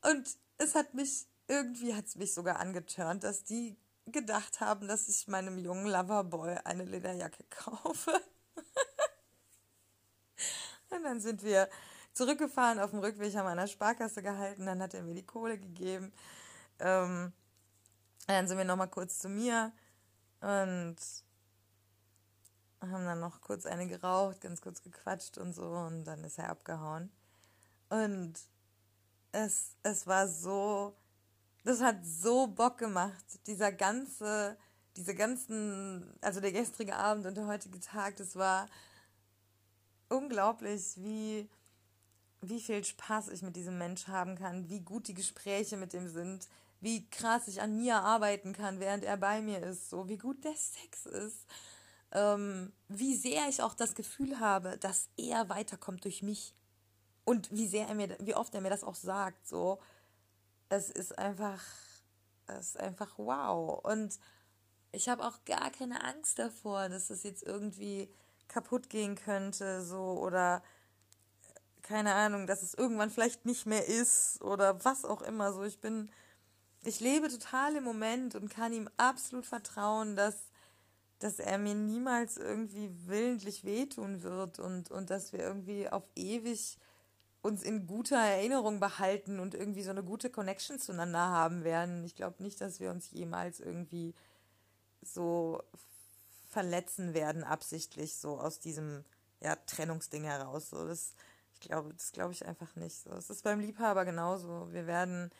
Und es hat mich, irgendwie hat es mich sogar angeturnt, dass die gedacht haben, dass ich meinem jungen Loverboy eine Lederjacke kaufe. und dann sind wir zurückgefahren. Auf dem Rückweg haben wir an der Sparkasse gehalten. Dann hat er mir die Kohle gegeben. Ähm, dann sind wir nochmal kurz zu mir und haben dann noch kurz eine geraucht, ganz kurz gequatscht und so. Und dann ist er abgehauen. Und es, es war so, das hat so Bock gemacht. Dieser ganze, diese ganzen, also der gestrige Abend und der heutige Tag, das war unglaublich, wie wie viel Spaß ich mit diesem Mensch haben kann, wie gut die Gespräche mit ihm sind, wie krass ich an mir arbeiten kann, während er bei mir ist, so wie gut der Sex ist, ähm, wie sehr ich auch das Gefühl habe, dass er weiterkommt durch mich. Und wie sehr er mir, wie oft er mir das auch sagt, so, es ist einfach, es ist einfach wow. Und ich habe auch gar keine Angst davor, dass es jetzt irgendwie kaputt gehen könnte, so oder keine Ahnung, dass es irgendwann vielleicht nicht mehr ist oder was auch immer. So, ich bin, ich lebe total im Moment und kann ihm absolut vertrauen, dass, dass er mir niemals irgendwie willentlich wehtun wird und, und dass wir irgendwie auf ewig uns in guter Erinnerung behalten und irgendwie so eine gute Connection zueinander haben werden. Ich glaube nicht, dass wir uns jemals irgendwie so verletzen werden, absichtlich, so aus diesem ja, Trennungsding heraus. So, das, glaube, das glaube ich einfach nicht. So, es ist beim Liebhaber genauso. Wir werden,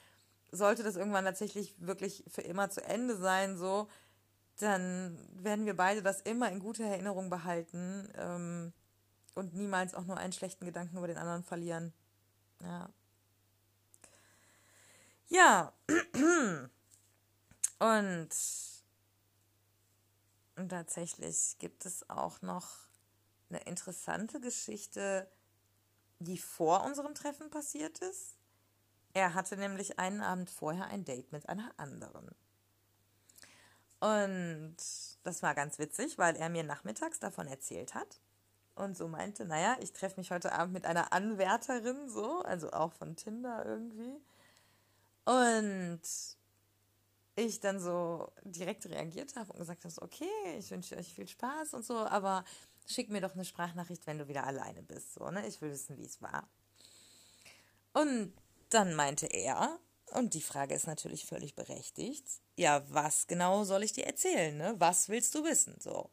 sollte das irgendwann tatsächlich wirklich für immer zu Ende sein, so, dann werden wir beide das immer in guter Erinnerung behalten ähm, und niemals auch nur einen schlechten Gedanken über den anderen verlieren. Ja. Ja. Und, und tatsächlich gibt es auch noch eine interessante Geschichte die vor unserem Treffen passiert ist. Er hatte nämlich einen Abend vorher ein Date mit einer anderen. Und das war ganz witzig, weil er mir nachmittags davon erzählt hat und so meinte, naja, ich treffe mich heute Abend mit einer Anwärterin, so, also auch von Tinder irgendwie. Und ich dann so direkt reagiert habe und gesagt habe, okay, ich wünsche euch viel Spaß und so, aber schick mir doch eine Sprachnachricht, wenn du wieder alleine bist. So, ne? Ich will wissen, wie es war. Und dann meinte er, und die Frage ist natürlich völlig berechtigt, ja, was genau soll ich dir erzählen, ne? Was willst du wissen? So.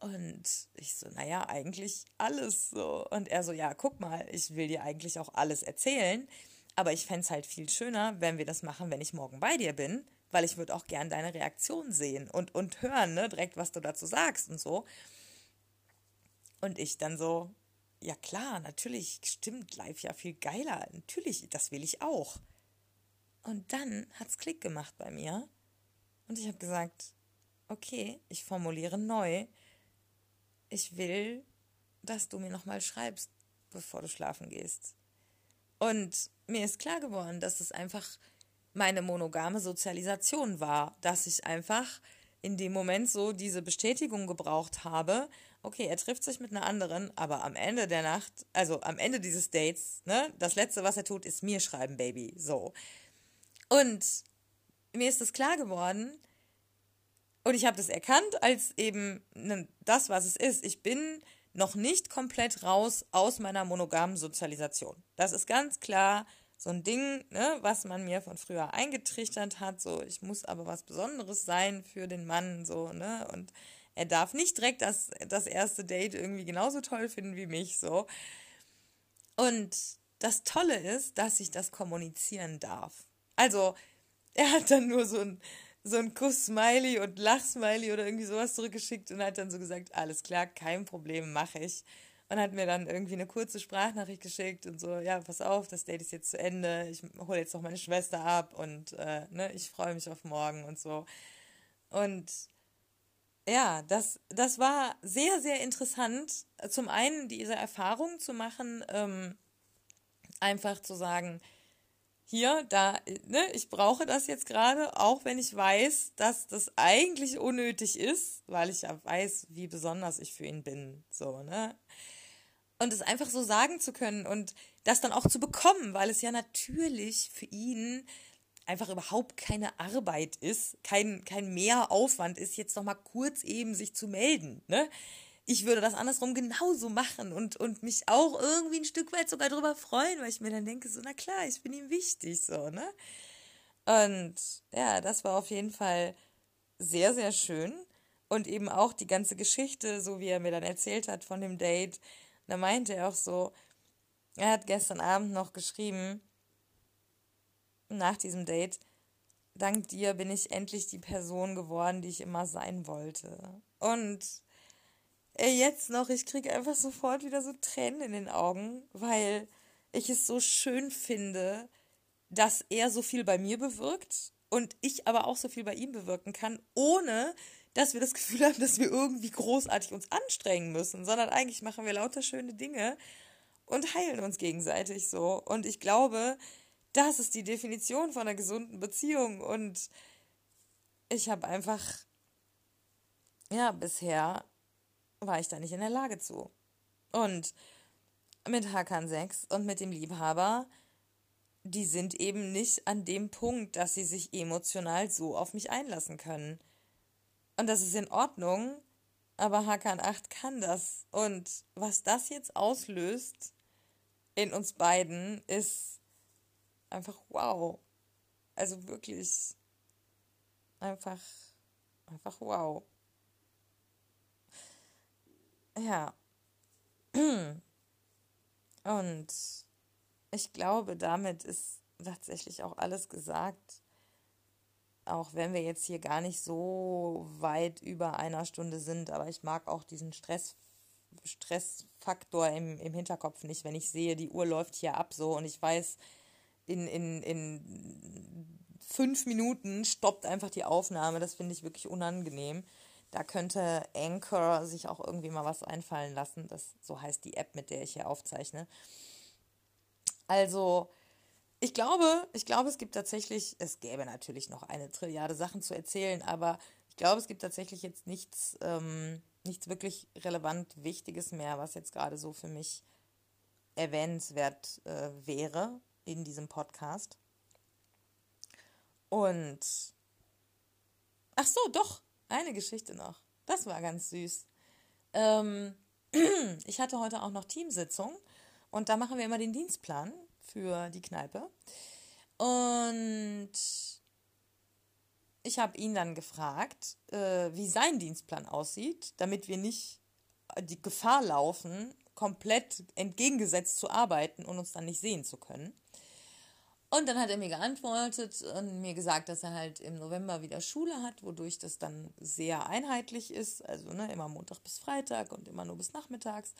Und ich so, naja, eigentlich alles so. Und er so, ja, guck mal, ich will dir eigentlich auch alles erzählen. Aber ich fände es halt viel schöner, wenn wir das machen, wenn ich morgen bei dir bin, weil ich würde auch gern deine Reaktion sehen und, und hören, ne, direkt, was du dazu sagst und so. Und ich dann so, ja klar, natürlich, stimmt, live ja viel geiler. Natürlich, das will ich auch. Und dann hat's Klick gemacht bei mir. Und ich habe gesagt, okay, ich formuliere neu. Ich will, dass du mir nochmal schreibst, bevor du schlafen gehst. Und mir ist klar geworden, dass es einfach meine monogame Sozialisation war, dass ich einfach in dem Moment so diese Bestätigung gebraucht habe, okay, er trifft sich mit einer anderen, aber am Ende der Nacht, also am Ende dieses Dates, ne, das letzte, was er tut, ist mir schreiben, Baby, so. Und mir ist das klar geworden und ich habe das erkannt als eben ne, das, was es ist. Ich bin noch nicht komplett raus aus meiner monogamen Sozialisation. Das ist ganz klar so ein Ding, ne, was man mir von früher eingetrichtert hat. So, ich muss aber was Besonderes sein für den Mann, so, ne, und er darf nicht direkt das, das erste Date irgendwie genauso toll finden wie mich, so. Und das Tolle ist, dass ich das kommunizieren darf. Also, er hat dann nur so ein, so ein Kuss-Smiley und Lach-Smiley oder irgendwie sowas zurückgeschickt und hat dann so gesagt, alles klar, kein Problem, mache ich. Und hat mir dann irgendwie eine kurze Sprachnachricht geschickt und so, ja, pass auf, das Date ist jetzt zu Ende, ich hole jetzt noch meine Schwester ab und äh, ne, ich freue mich auf morgen und so. Und ja, das, das war sehr, sehr interessant. Zum einen diese Erfahrung zu machen, ähm, einfach zu sagen, hier, da, ne, ich brauche das jetzt gerade, auch wenn ich weiß, dass das eigentlich unnötig ist, weil ich ja weiß, wie besonders ich für ihn bin, so, ne. Und es einfach so sagen zu können und das dann auch zu bekommen, weil es ja natürlich für ihn einfach überhaupt keine Arbeit ist, kein, kein Mehraufwand ist, jetzt nochmal kurz eben sich zu melden, ne ich würde das andersrum genauso machen und, und mich auch irgendwie ein Stück weit sogar darüber freuen, weil ich mir dann denke, so, na klar, ich bin ihm wichtig, so, ne? Und ja, das war auf jeden Fall sehr, sehr schön. Und eben auch die ganze Geschichte, so wie er mir dann erzählt hat von dem Date, da meinte er auch so, er hat gestern Abend noch geschrieben, nach diesem Date, dank dir bin ich endlich die Person geworden, die ich immer sein wollte. Und jetzt noch, ich kriege einfach sofort wieder so Tränen in den Augen, weil ich es so schön finde, dass er so viel bei mir bewirkt und ich aber auch so viel bei ihm bewirken kann, ohne dass wir das Gefühl haben, dass wir irgendwie großartig uns anstrengen müssen, sondern eigentlich machen wir lauter schöne Dinge und heilen uns gegenseitig so. Und ich glaube, das ist die Definition von einer gesunden Beziehung und ich habe einfach, ja, bisher war ich da nicht in der Lage zu. Und mit Hakan 6 und mit dem Liebhaber, die sind eben nicht an dem Punkt, dass sie sich emotional so auf mich einlassen können. Und das ist in Ordnung, aber Hakan 8 kann das. Und was das jetzt auslöst in uns beiden, ist einfach wow. Also wirklich einfach, einfach wow. Ja. Und ich glaube, damit ist tatsächlich auch alles gesagt. Auch wenn wir jetzt hier gar nicht so weit über einer Stunde sind, aber ich mag auch diesen Stress, Stressfaktor im, im Hinterkopf nicht, wenn ich sehe, die Uhr läuft hier ab so und ich weiß, in, in, in fünf Minuten stoppt einfach die Aufnahme. Das finde ich wirklich unangenehm. Da könnte Anchor sich auch irgendwie mal was einfallen lassen. Das so heißt die App, mit der ich hier aufzeichne. Also, ich glaube, ich glaube, es gibt tatsächlich, es gäbe natürlich noch eine Trilliarde Sachen zu erzählen, aber ich glaube, es gibt tatsächlich jetzt nichts, ähm, nichts wirklich relevant Wichtiges mehr, was jetzt gerade so für mich erwähnenswert äh, wäre in diesem Podcast. Und ach so, doch, eine Geschichte noch. Das war ganz süß. Ähm, ich hatte heute auch noch Teamsitzung und da machen wir immer den Dienstplan für die Kneipe. Und ich habe ihn dann gefragt, äh, wie sein Dienstplan aussieht, damit wir nicht die Gefahr laufen, komplett entgegengesetzt zu arbeiten und uns dann nicht sehen zu können. Und dann hat er mir geantwortet und mir gesagt, dass er halt im November wieder Schule hat, wodurch das dann sehr einheitlich ist, also ne, immer Montag bis Freitag und immer nur bis nachmittags.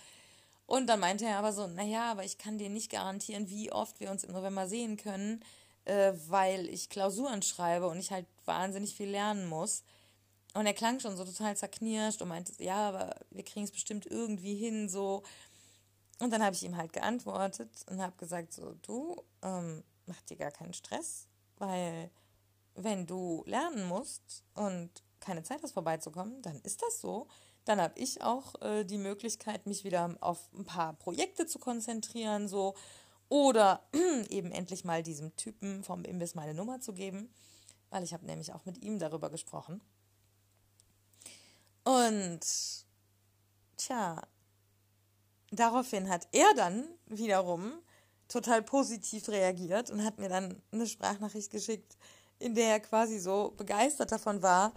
Und dann meinte er aber so, naja, aber ich kann dir nicht garantieren, wie oft wir uns im November sehen können, äh, weil ich Klausuren schreibe und ich halt wahnsinnig viel lernen muss. Und er klang schon so total zerknirscht und meinte, ja, aber wir kriegen es bestimmt irgendwie hin, so. Und dann habe ich ihm halt geantwortet und habe gesagt, so, du, ähm, mach dir gar keinen Stress, weil wenn du lernen musst und keine Zeit hast vorbeizukommen, dann ist das so. Dann habe ich auch äh, die Möglichkeit, mich wieder auf ein paar Projekte zu konzentrieren, so oder eben endlich mal diesem Typen vom Imbiss meine Nummer zu geben, weil ich habe nämlich auch mit ihm darüber gesprochen. Und tja, daraufhin hat er dann wiederum total positiv reagiert und hat mir dann eine Sprachnachricht geschickt, in der er quasi so begeistert davon war,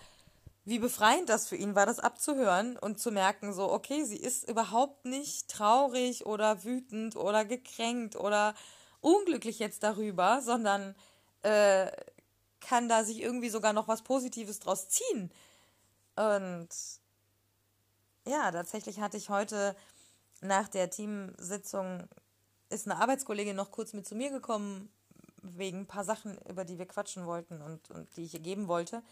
wie befreiend das für ihn war, das abzuhören und zu merken, so, okay, sie ist überhaupt nicht traurig oder wütend oder gekränkt oder unglücklich jetzt darüber, sondern äh, kann da sich irgendwie sogar noch was Positives draus ziehen. Und ja, tatsächlich hatte ich heute nach der Teamsitzung ist eine Arbeitskollegin noch kurz mit zu mir gekommen, wegen ein paar Sachen, über die wir quatschen wollten und, und die ich ihr geben wollte.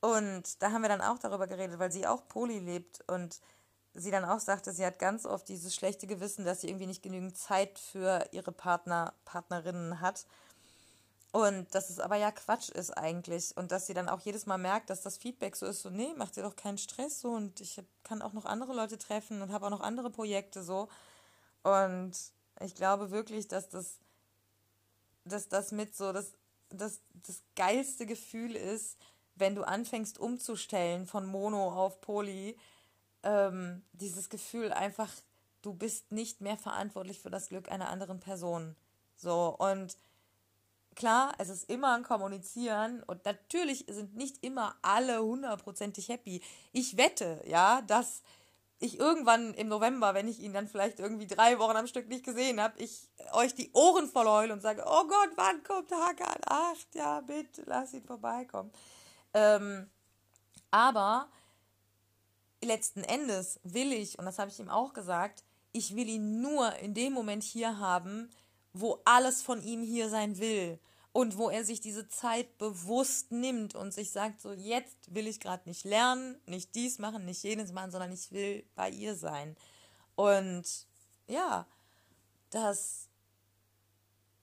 Und da haben wir dann auch darüber geredet, weil sie auch Poli lebt und sie dann auch sagte, sie hat ganz oft dieses schlechte Gewissen, dass sie irgendwie nicht genügend Zeit für ihre Partner, Partnerinnen hat. Und dass es aber ja Quatsch ist eigentlich. Und dass sie dann auch jedes Mal merkt, dass das Feedback so ist, so, nee, macht dir doch keinen Stress so. Und ich kann auch noch andere Leute treffen und habe auch noch andere Projekte so. Und ich glaube wirklich, dass das, dass das mit so das, das, das geilste Gefühl ist, wenn du anfängst umzustellen von Mono auf Poly, ähm, dieses Gefühl einfach, du bist nicht mehr verantwortlich für das Glück einer anderen Person. So, und klar, es ist immer ein Kommunizieren und natürlich sind nicht immer alle hundertprozentig happy. Ich wette, ja, dass ich irgendwann im November, wenn ich ihn dann vielleicht irgendwie drei Wochen am Stück nicht gesehen habe, ich euch die Ohren voll heule und sage, oh Gott, wann kommt Hakan? Ach, ja, bitte, lass ihn vorbeikommen. Ähm, aber letzten Endes will ich, und das habe ich ihm auch gesagt, ich will ihn nur in dem Moment hier haben, wo alles von ihm hier sein will und wo er sich diese Zeit bewusst nimmt und sich sagt, so jetzt will ich gerade nicht lernen, nicht dies machen, nicht jenes machen, sondern ich will bei ihr sein. Und ja, das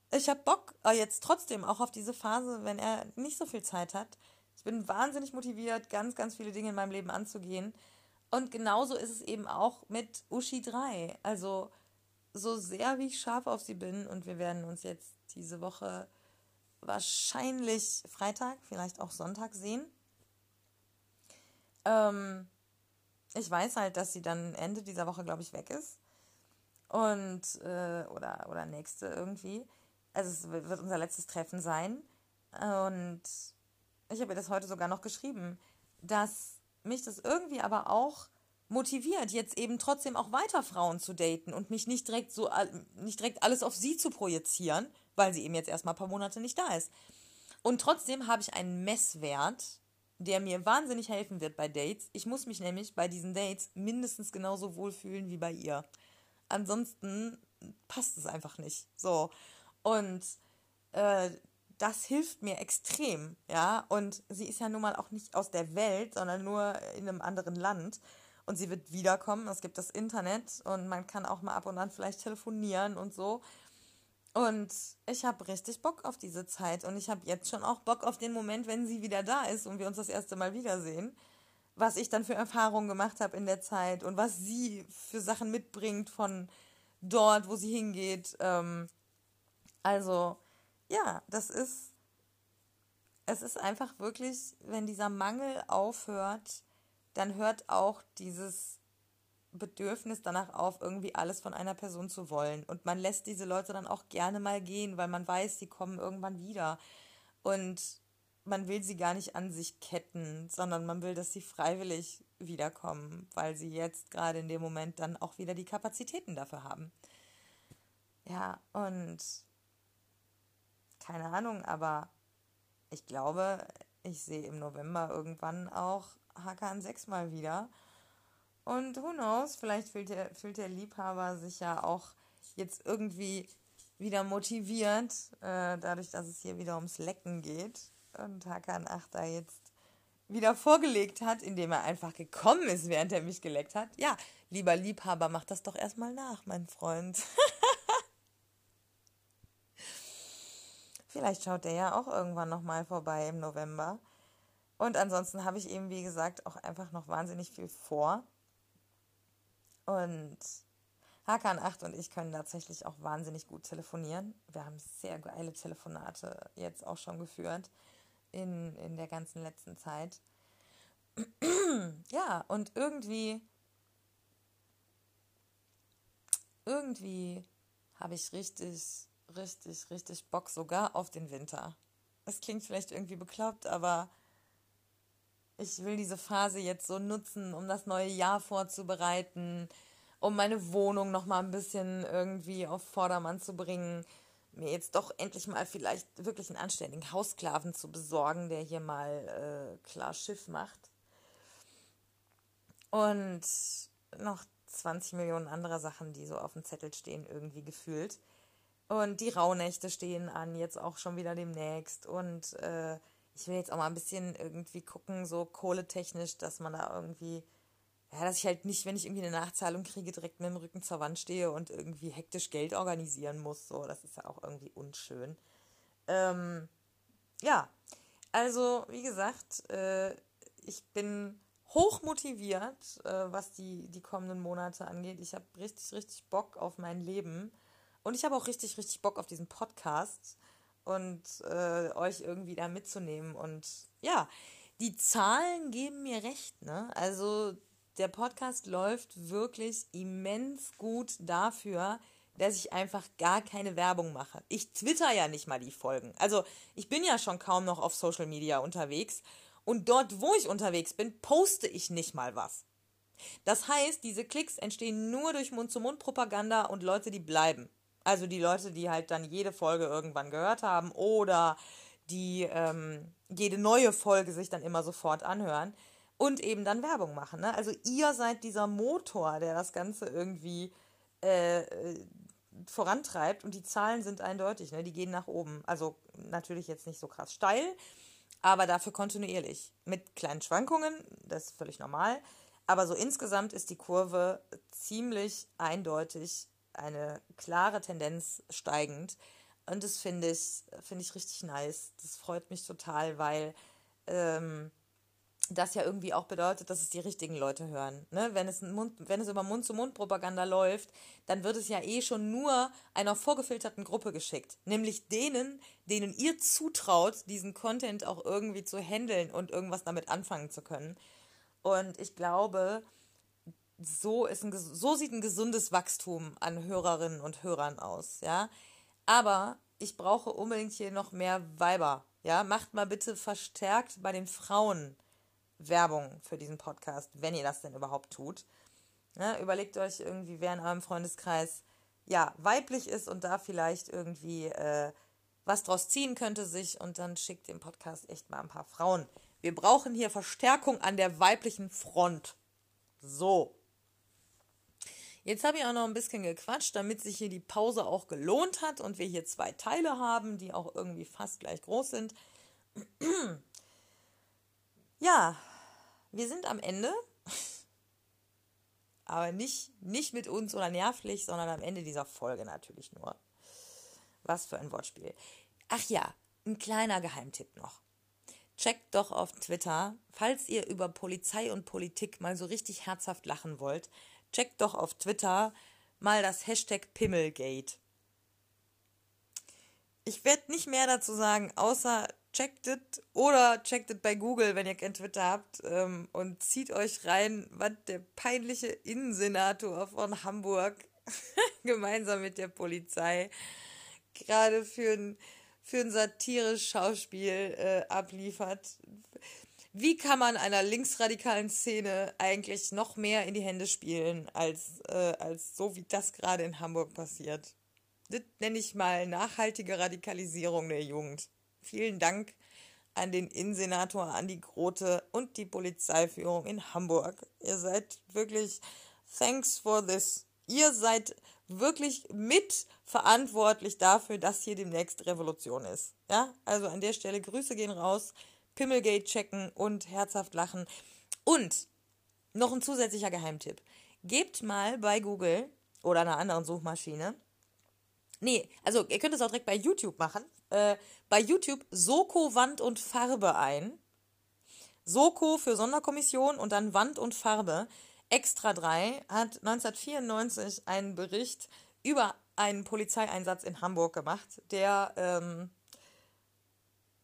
ich habe Bock äh, jetzt trotzdem auch auf diese Phase, wenn er nicht so viel Zeit hat. Ich bin wahnsinnig motiviert, ganz, ganz viele Dinge in meinem Leben anzugehen. Und genauso ist es eben auch mit Uschi 3. Also so sehr wie ich scharf auf sie bin und wir werden uns jetzt diese Woche wahrscheinlich Freitag, vielleicht auch Sonntag sehen. Ähm, ich weiß halt, dass sie dann Ende dieser Woche, glaube ich, weg ist. Und, äh, oder, oder nächste irgendwie. Also es wird unser letztes Treffen sein. Und ich habe ihr das heute sogar noch geschrieben, dass mich das irgendwie aber auch motiviert, jetzt eben trotzdem auch weiter Frauen zu daten und mich nicht direkt so nicht direkt alles auf sie zu projizieren, weil sie eben jetzt erstmal ein paar Monate nicht da ist. Und trotzdem habe ich einen Messwert, der mir wahnsinnig helfen wird bei Dates. Ich muss mich nämlich bei diesen Dates mindestens genauso wohlfühlen wie bei ihr. Ansonsten passt es einfach nicht. So. Und äh, das hilft mir extrem, ja. Und sie ist ja nun mal auch nicht aus der Welt, sondern nur in einem anderen Land. Und sie wird wiederkommen. Es gibt das Internet und man kann auch mal ab und an vielleicht telefonieren und so. Und ich habe richtig Bock auf diese Zeit und ich habe jetzt schon auch Bock auf den Moment, wenn sie wieder da ist und wir uns das erste Mal wiedersehen. Was ich dann für Erfahrungen gemacht habe in der Zeit und was sie für Sachen mitbringt von dort, wo sie hingeht. Ähm, also, ja, das ist. Es ist einfach wirklich, wenn dieser Mangel aufhört, dann hört auch dieses Bedürfnis danach auf, irgendwie alles von einer Person zu wollen. Und man lässt diese Leute dann auch gerne mal gehen, weil man weiß, sie kommen irgendwann wieder. Und man will sie gar nicht an sich ketten, sondern man will, dass sie freiwillig wiederkommen, weil sie jetzt gerade in dem Moment dann auch wieder die Kapazitäten dafür haben. Ja, und keine Ahnung, aber ich glaube, ich sehe im November irgendwann auch Hakan sechsmal wieder. Und who knows, vielleicht fühlt der, fühlt der Liebhaber sich ja auch jetzt irgendwie wieder motiviert, äh, dadurch, dass es hier wieder ums Lecken geht. Und Hakan Achter jetzt wieder vorgelegt hat, indem er einfach gekommen ist, während er mich geleckt hat. Ja, lieber Liebhaber, mach das doch erstmal nach, mein Freund. Vielleicht schaut der ja auch irgendwann nochmal vorbei im November. Und ansonsten habe ich eben, wie gesagt, auch einfach noch wahnsinnig viel vor. Und Hakan 8 und ich können tatsächlich auch wahnsinnig gut telefonieren. Wir haben sehr geile Telefonate jetzt auch schon geführt in, in der ganzen letzten Zeit. ja, und irgendwie, irgendwie habe ich richtig richtig, richtig Bock sogar auf den Winter. Es klingt vielleicht irgendwie bekloppt, aber ich will diese Phase jetzt so nutzen, um das neue Jahr vorzubereiten, um meine Wohnung noch mal ein bisschen irgendwie auf Vordermann zu bringen, mir jetzt doch endlich mal vielleicht wirklich einen anständigen Haussklaven zu besorgen, der hier mal äh, klar Schiff macht. Und noch 20 Millionen anderer Sachen, die so auf dem Zettel stehen, irgendwie gefühlt. Und die Rauhnächte stehen an, jetzt auch schon wieder demnächst. Und äh, ich will jetzt auch mal ein bisschen irgendwie gucken, so kohletechnisch, dass man da irgendwie, ja, dass ich halt nicht, wenn ich irgendwie eine Nachzahlung kriege, direkt mit dem Rücken zur Wand stehe und irgendwie hektisch Geld organisieren muss. So, das ist ja auch irgendwie unschön. Ähm, ja, also wie gesagt, äh, ich bin hoch motiviert, äh, was die, die kommenden Monate angeht. Ich habe richtig, richtig Bock auf mein Leben. Und ich habe auch richtig, richtig Bock auf diesen Podcast und äh, euch irgendwie da mitzunehmen. Und ja, die Zahlen geben mir recht, ne? Also der Podcast läuft wirklich immens gut dafür, dass ich einfach gar keine Werbung mache. Ich twitter ja nicht mal die Folgen. Also ich bin ja schon kaum noch auf Social Media unterwegs. Und dort, wo ich unterwegs bin, poste ich nicht mal was. Das heißt, diese Klicks entstehen nur durch Mund-zu-Mund-Propaganda und Leute, die bleiben. Also die Leute, die halt dann jede Folge irgendwann gehört haben oder die ähm, jede neue Folge sich dann immer sofort anhören und eben dann Werbung machen. Ne? Also ihr seid dieser Motor, der das Ganze irgendwie äh, äh, vorantreibt und die Zahlen sind eindeutig, ne? die gehen nach oben. Also natürlich jetzt nicht so krass steil, aber dafür kontinuierlich. Mit kleinen Schwankungen, das ist völlig normal. Aber so insgesamt ist die Kurve ziemlich eindeutig eine klare Tendenz steigend. Und das finde ich, finde ich richtig nice. Das freut mich total, weil ähm, das ja irgendwie auch bedeutet, dass es die richtigen Leute hören. Ne? Wenn, es Mund, wenn es über Mund-zu-Mund-Propaganda läuft, dann wird es ja eh schon nur einer vorgefilterten Gruppe geschickt. Nämlich denen, denen ihr zutraut, diesen Content auch irgendwie zu handeln und irgendwas damit anfangen zu können. Und ich glaube, so ist ein so sieht ein gesundes Wachstum an Hörerinnen und Hörern aus, ja. Aber ich brauche unbedingt hier noch mehr Weiber, ja. Macht mal bitte verstärkt bei den Frauen Werbung für diesen Podcast, wenn ihr das denn überhaupt tut. Ja, überlegt euch irgendwie, wer in eurem Freundeskreis ja weiblich ist und da vielleicht irgendwie äh, was draus ziehen könnte sich und dann schickt dem Podcast echt mal ein paar Frauen. Wir brauchen hier Verstärkung an der weiblichen Front. So. Jetzt habe ich auch noch ein bisschen gequatscht, damit sich hier die Pause auch gelohnt hat und wir hier zwei Teile haben, die auch irgendwie fast gleich groß sind. ja, wir sind am Ende. Aber nicht, nicht mit uns oder nervlich, sondern am Ende dieser Folge natürlich nur. Was für ein Wortspiel. Ach ja, ein kleiner Geheimtipp noch. Checkt doch auf Twitter, falls ihr über Polizei und Politik mal so richtig herzhaft lachen wollt, checkt doch auf Twitter mal das Hashtag Pimmelgate. Ich werde nicht mehr dazu sagen, außer checkt it oder checkt it bei Google, wenn ihr kein Twitter habt ähm, und zieht euch rein, was der peinliche Innensenator von Hamburg gemeinsam mit der Polizei gerade für ein für ein satirisches Schauspiel äh, abliefert. Wie kann man einer linksradikalen Szene eigentlich noch mehr in die Hände spielen, als, äh, als so wie das gerade in Hamburg passiert? Das nenne ich mal nachhaltige Radikalisierung der Jugend. Vielen Dank an den Innensenator Andi Grote und die Polizeiführung in Hamburg. Ihr seid wirklich thanks for this. Ihr seid wirklich mitverantwortlich dafür, dass hier demnächst Revolution ist. Ja, also an der Stelle Grüße gehen raus, Pimmelgate checken und herzhaft lachen. Und noch ein zusätzlicher Geheimtipp. Gebt mal bei Google oder einer anderen Suchmaschine. Nee, also ihr könnt es auch direkt bei YouTube machen. Äh, bei YouTube Soko Wand und Farbe ein. Soko für Sonderkommission und dann Wand und Farbe. Extra 3 hat 1994 einen Bericht über einen Polizeieinsatz in Hamburg gemacht, der ähm,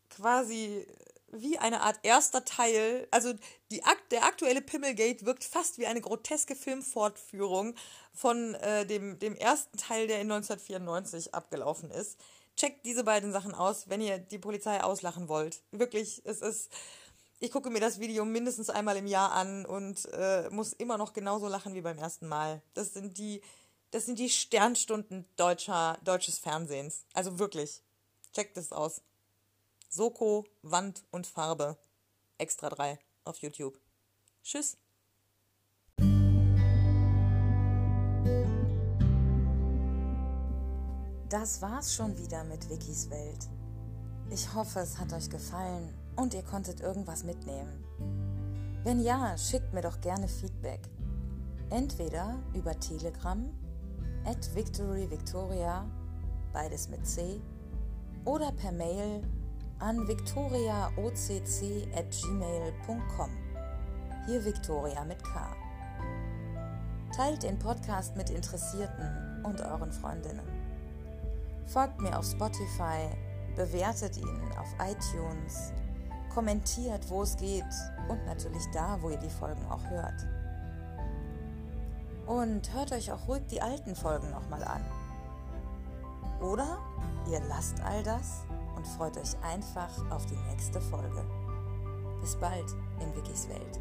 quasi wie eine Art erster Teil, also die, der aktuelle Pimmelgate wirkt fast wie eine groteske Filmfortführung von äh, dem, dem ersten Teil, der in 1994 abgelaufen ist. Checkt diese beiden Sachen aus, wenn ihr die Polizei auslachen wollt. Wirklich, es ist ich gucke mir das Video mindestens einmal im Jahr an und äh, muss immer noch genauso lachen wie beim ersten Mal. Das sind die, das sind die Sternstunden deutscher, deutsches Fernsehens. Also wirklich. Checkt es aus. Soko, Wand und Farbe. Extra 3 auf YouTube. Tschüss. Das war's schon wieder mit Wikis Welt. Ich hoffe, es hat euch gefallen und ihr konntet irgendwas mitnehmen. Wenn ja, schickt mir doch gerne Feedback. Entweder über Telegram, at Victory Victoria, beides mit C, oder per Mail an victoriaocc.gmail.com. Hier Victoria mit K. Teilt den Podcast mit Interessierten und euren Freundinnen. Folgt mir auf Spotify, bewertet ihn auf iTunes kommentiert, wo es geht und natürlich da, wo ihr die Folgen auch hört. Und hört euch auch ruhig die alten Folgen nochmal an. Oder ihr lasst all das und freut euch einfach auf die nächste Folge. Bis bald in Wikis Welt.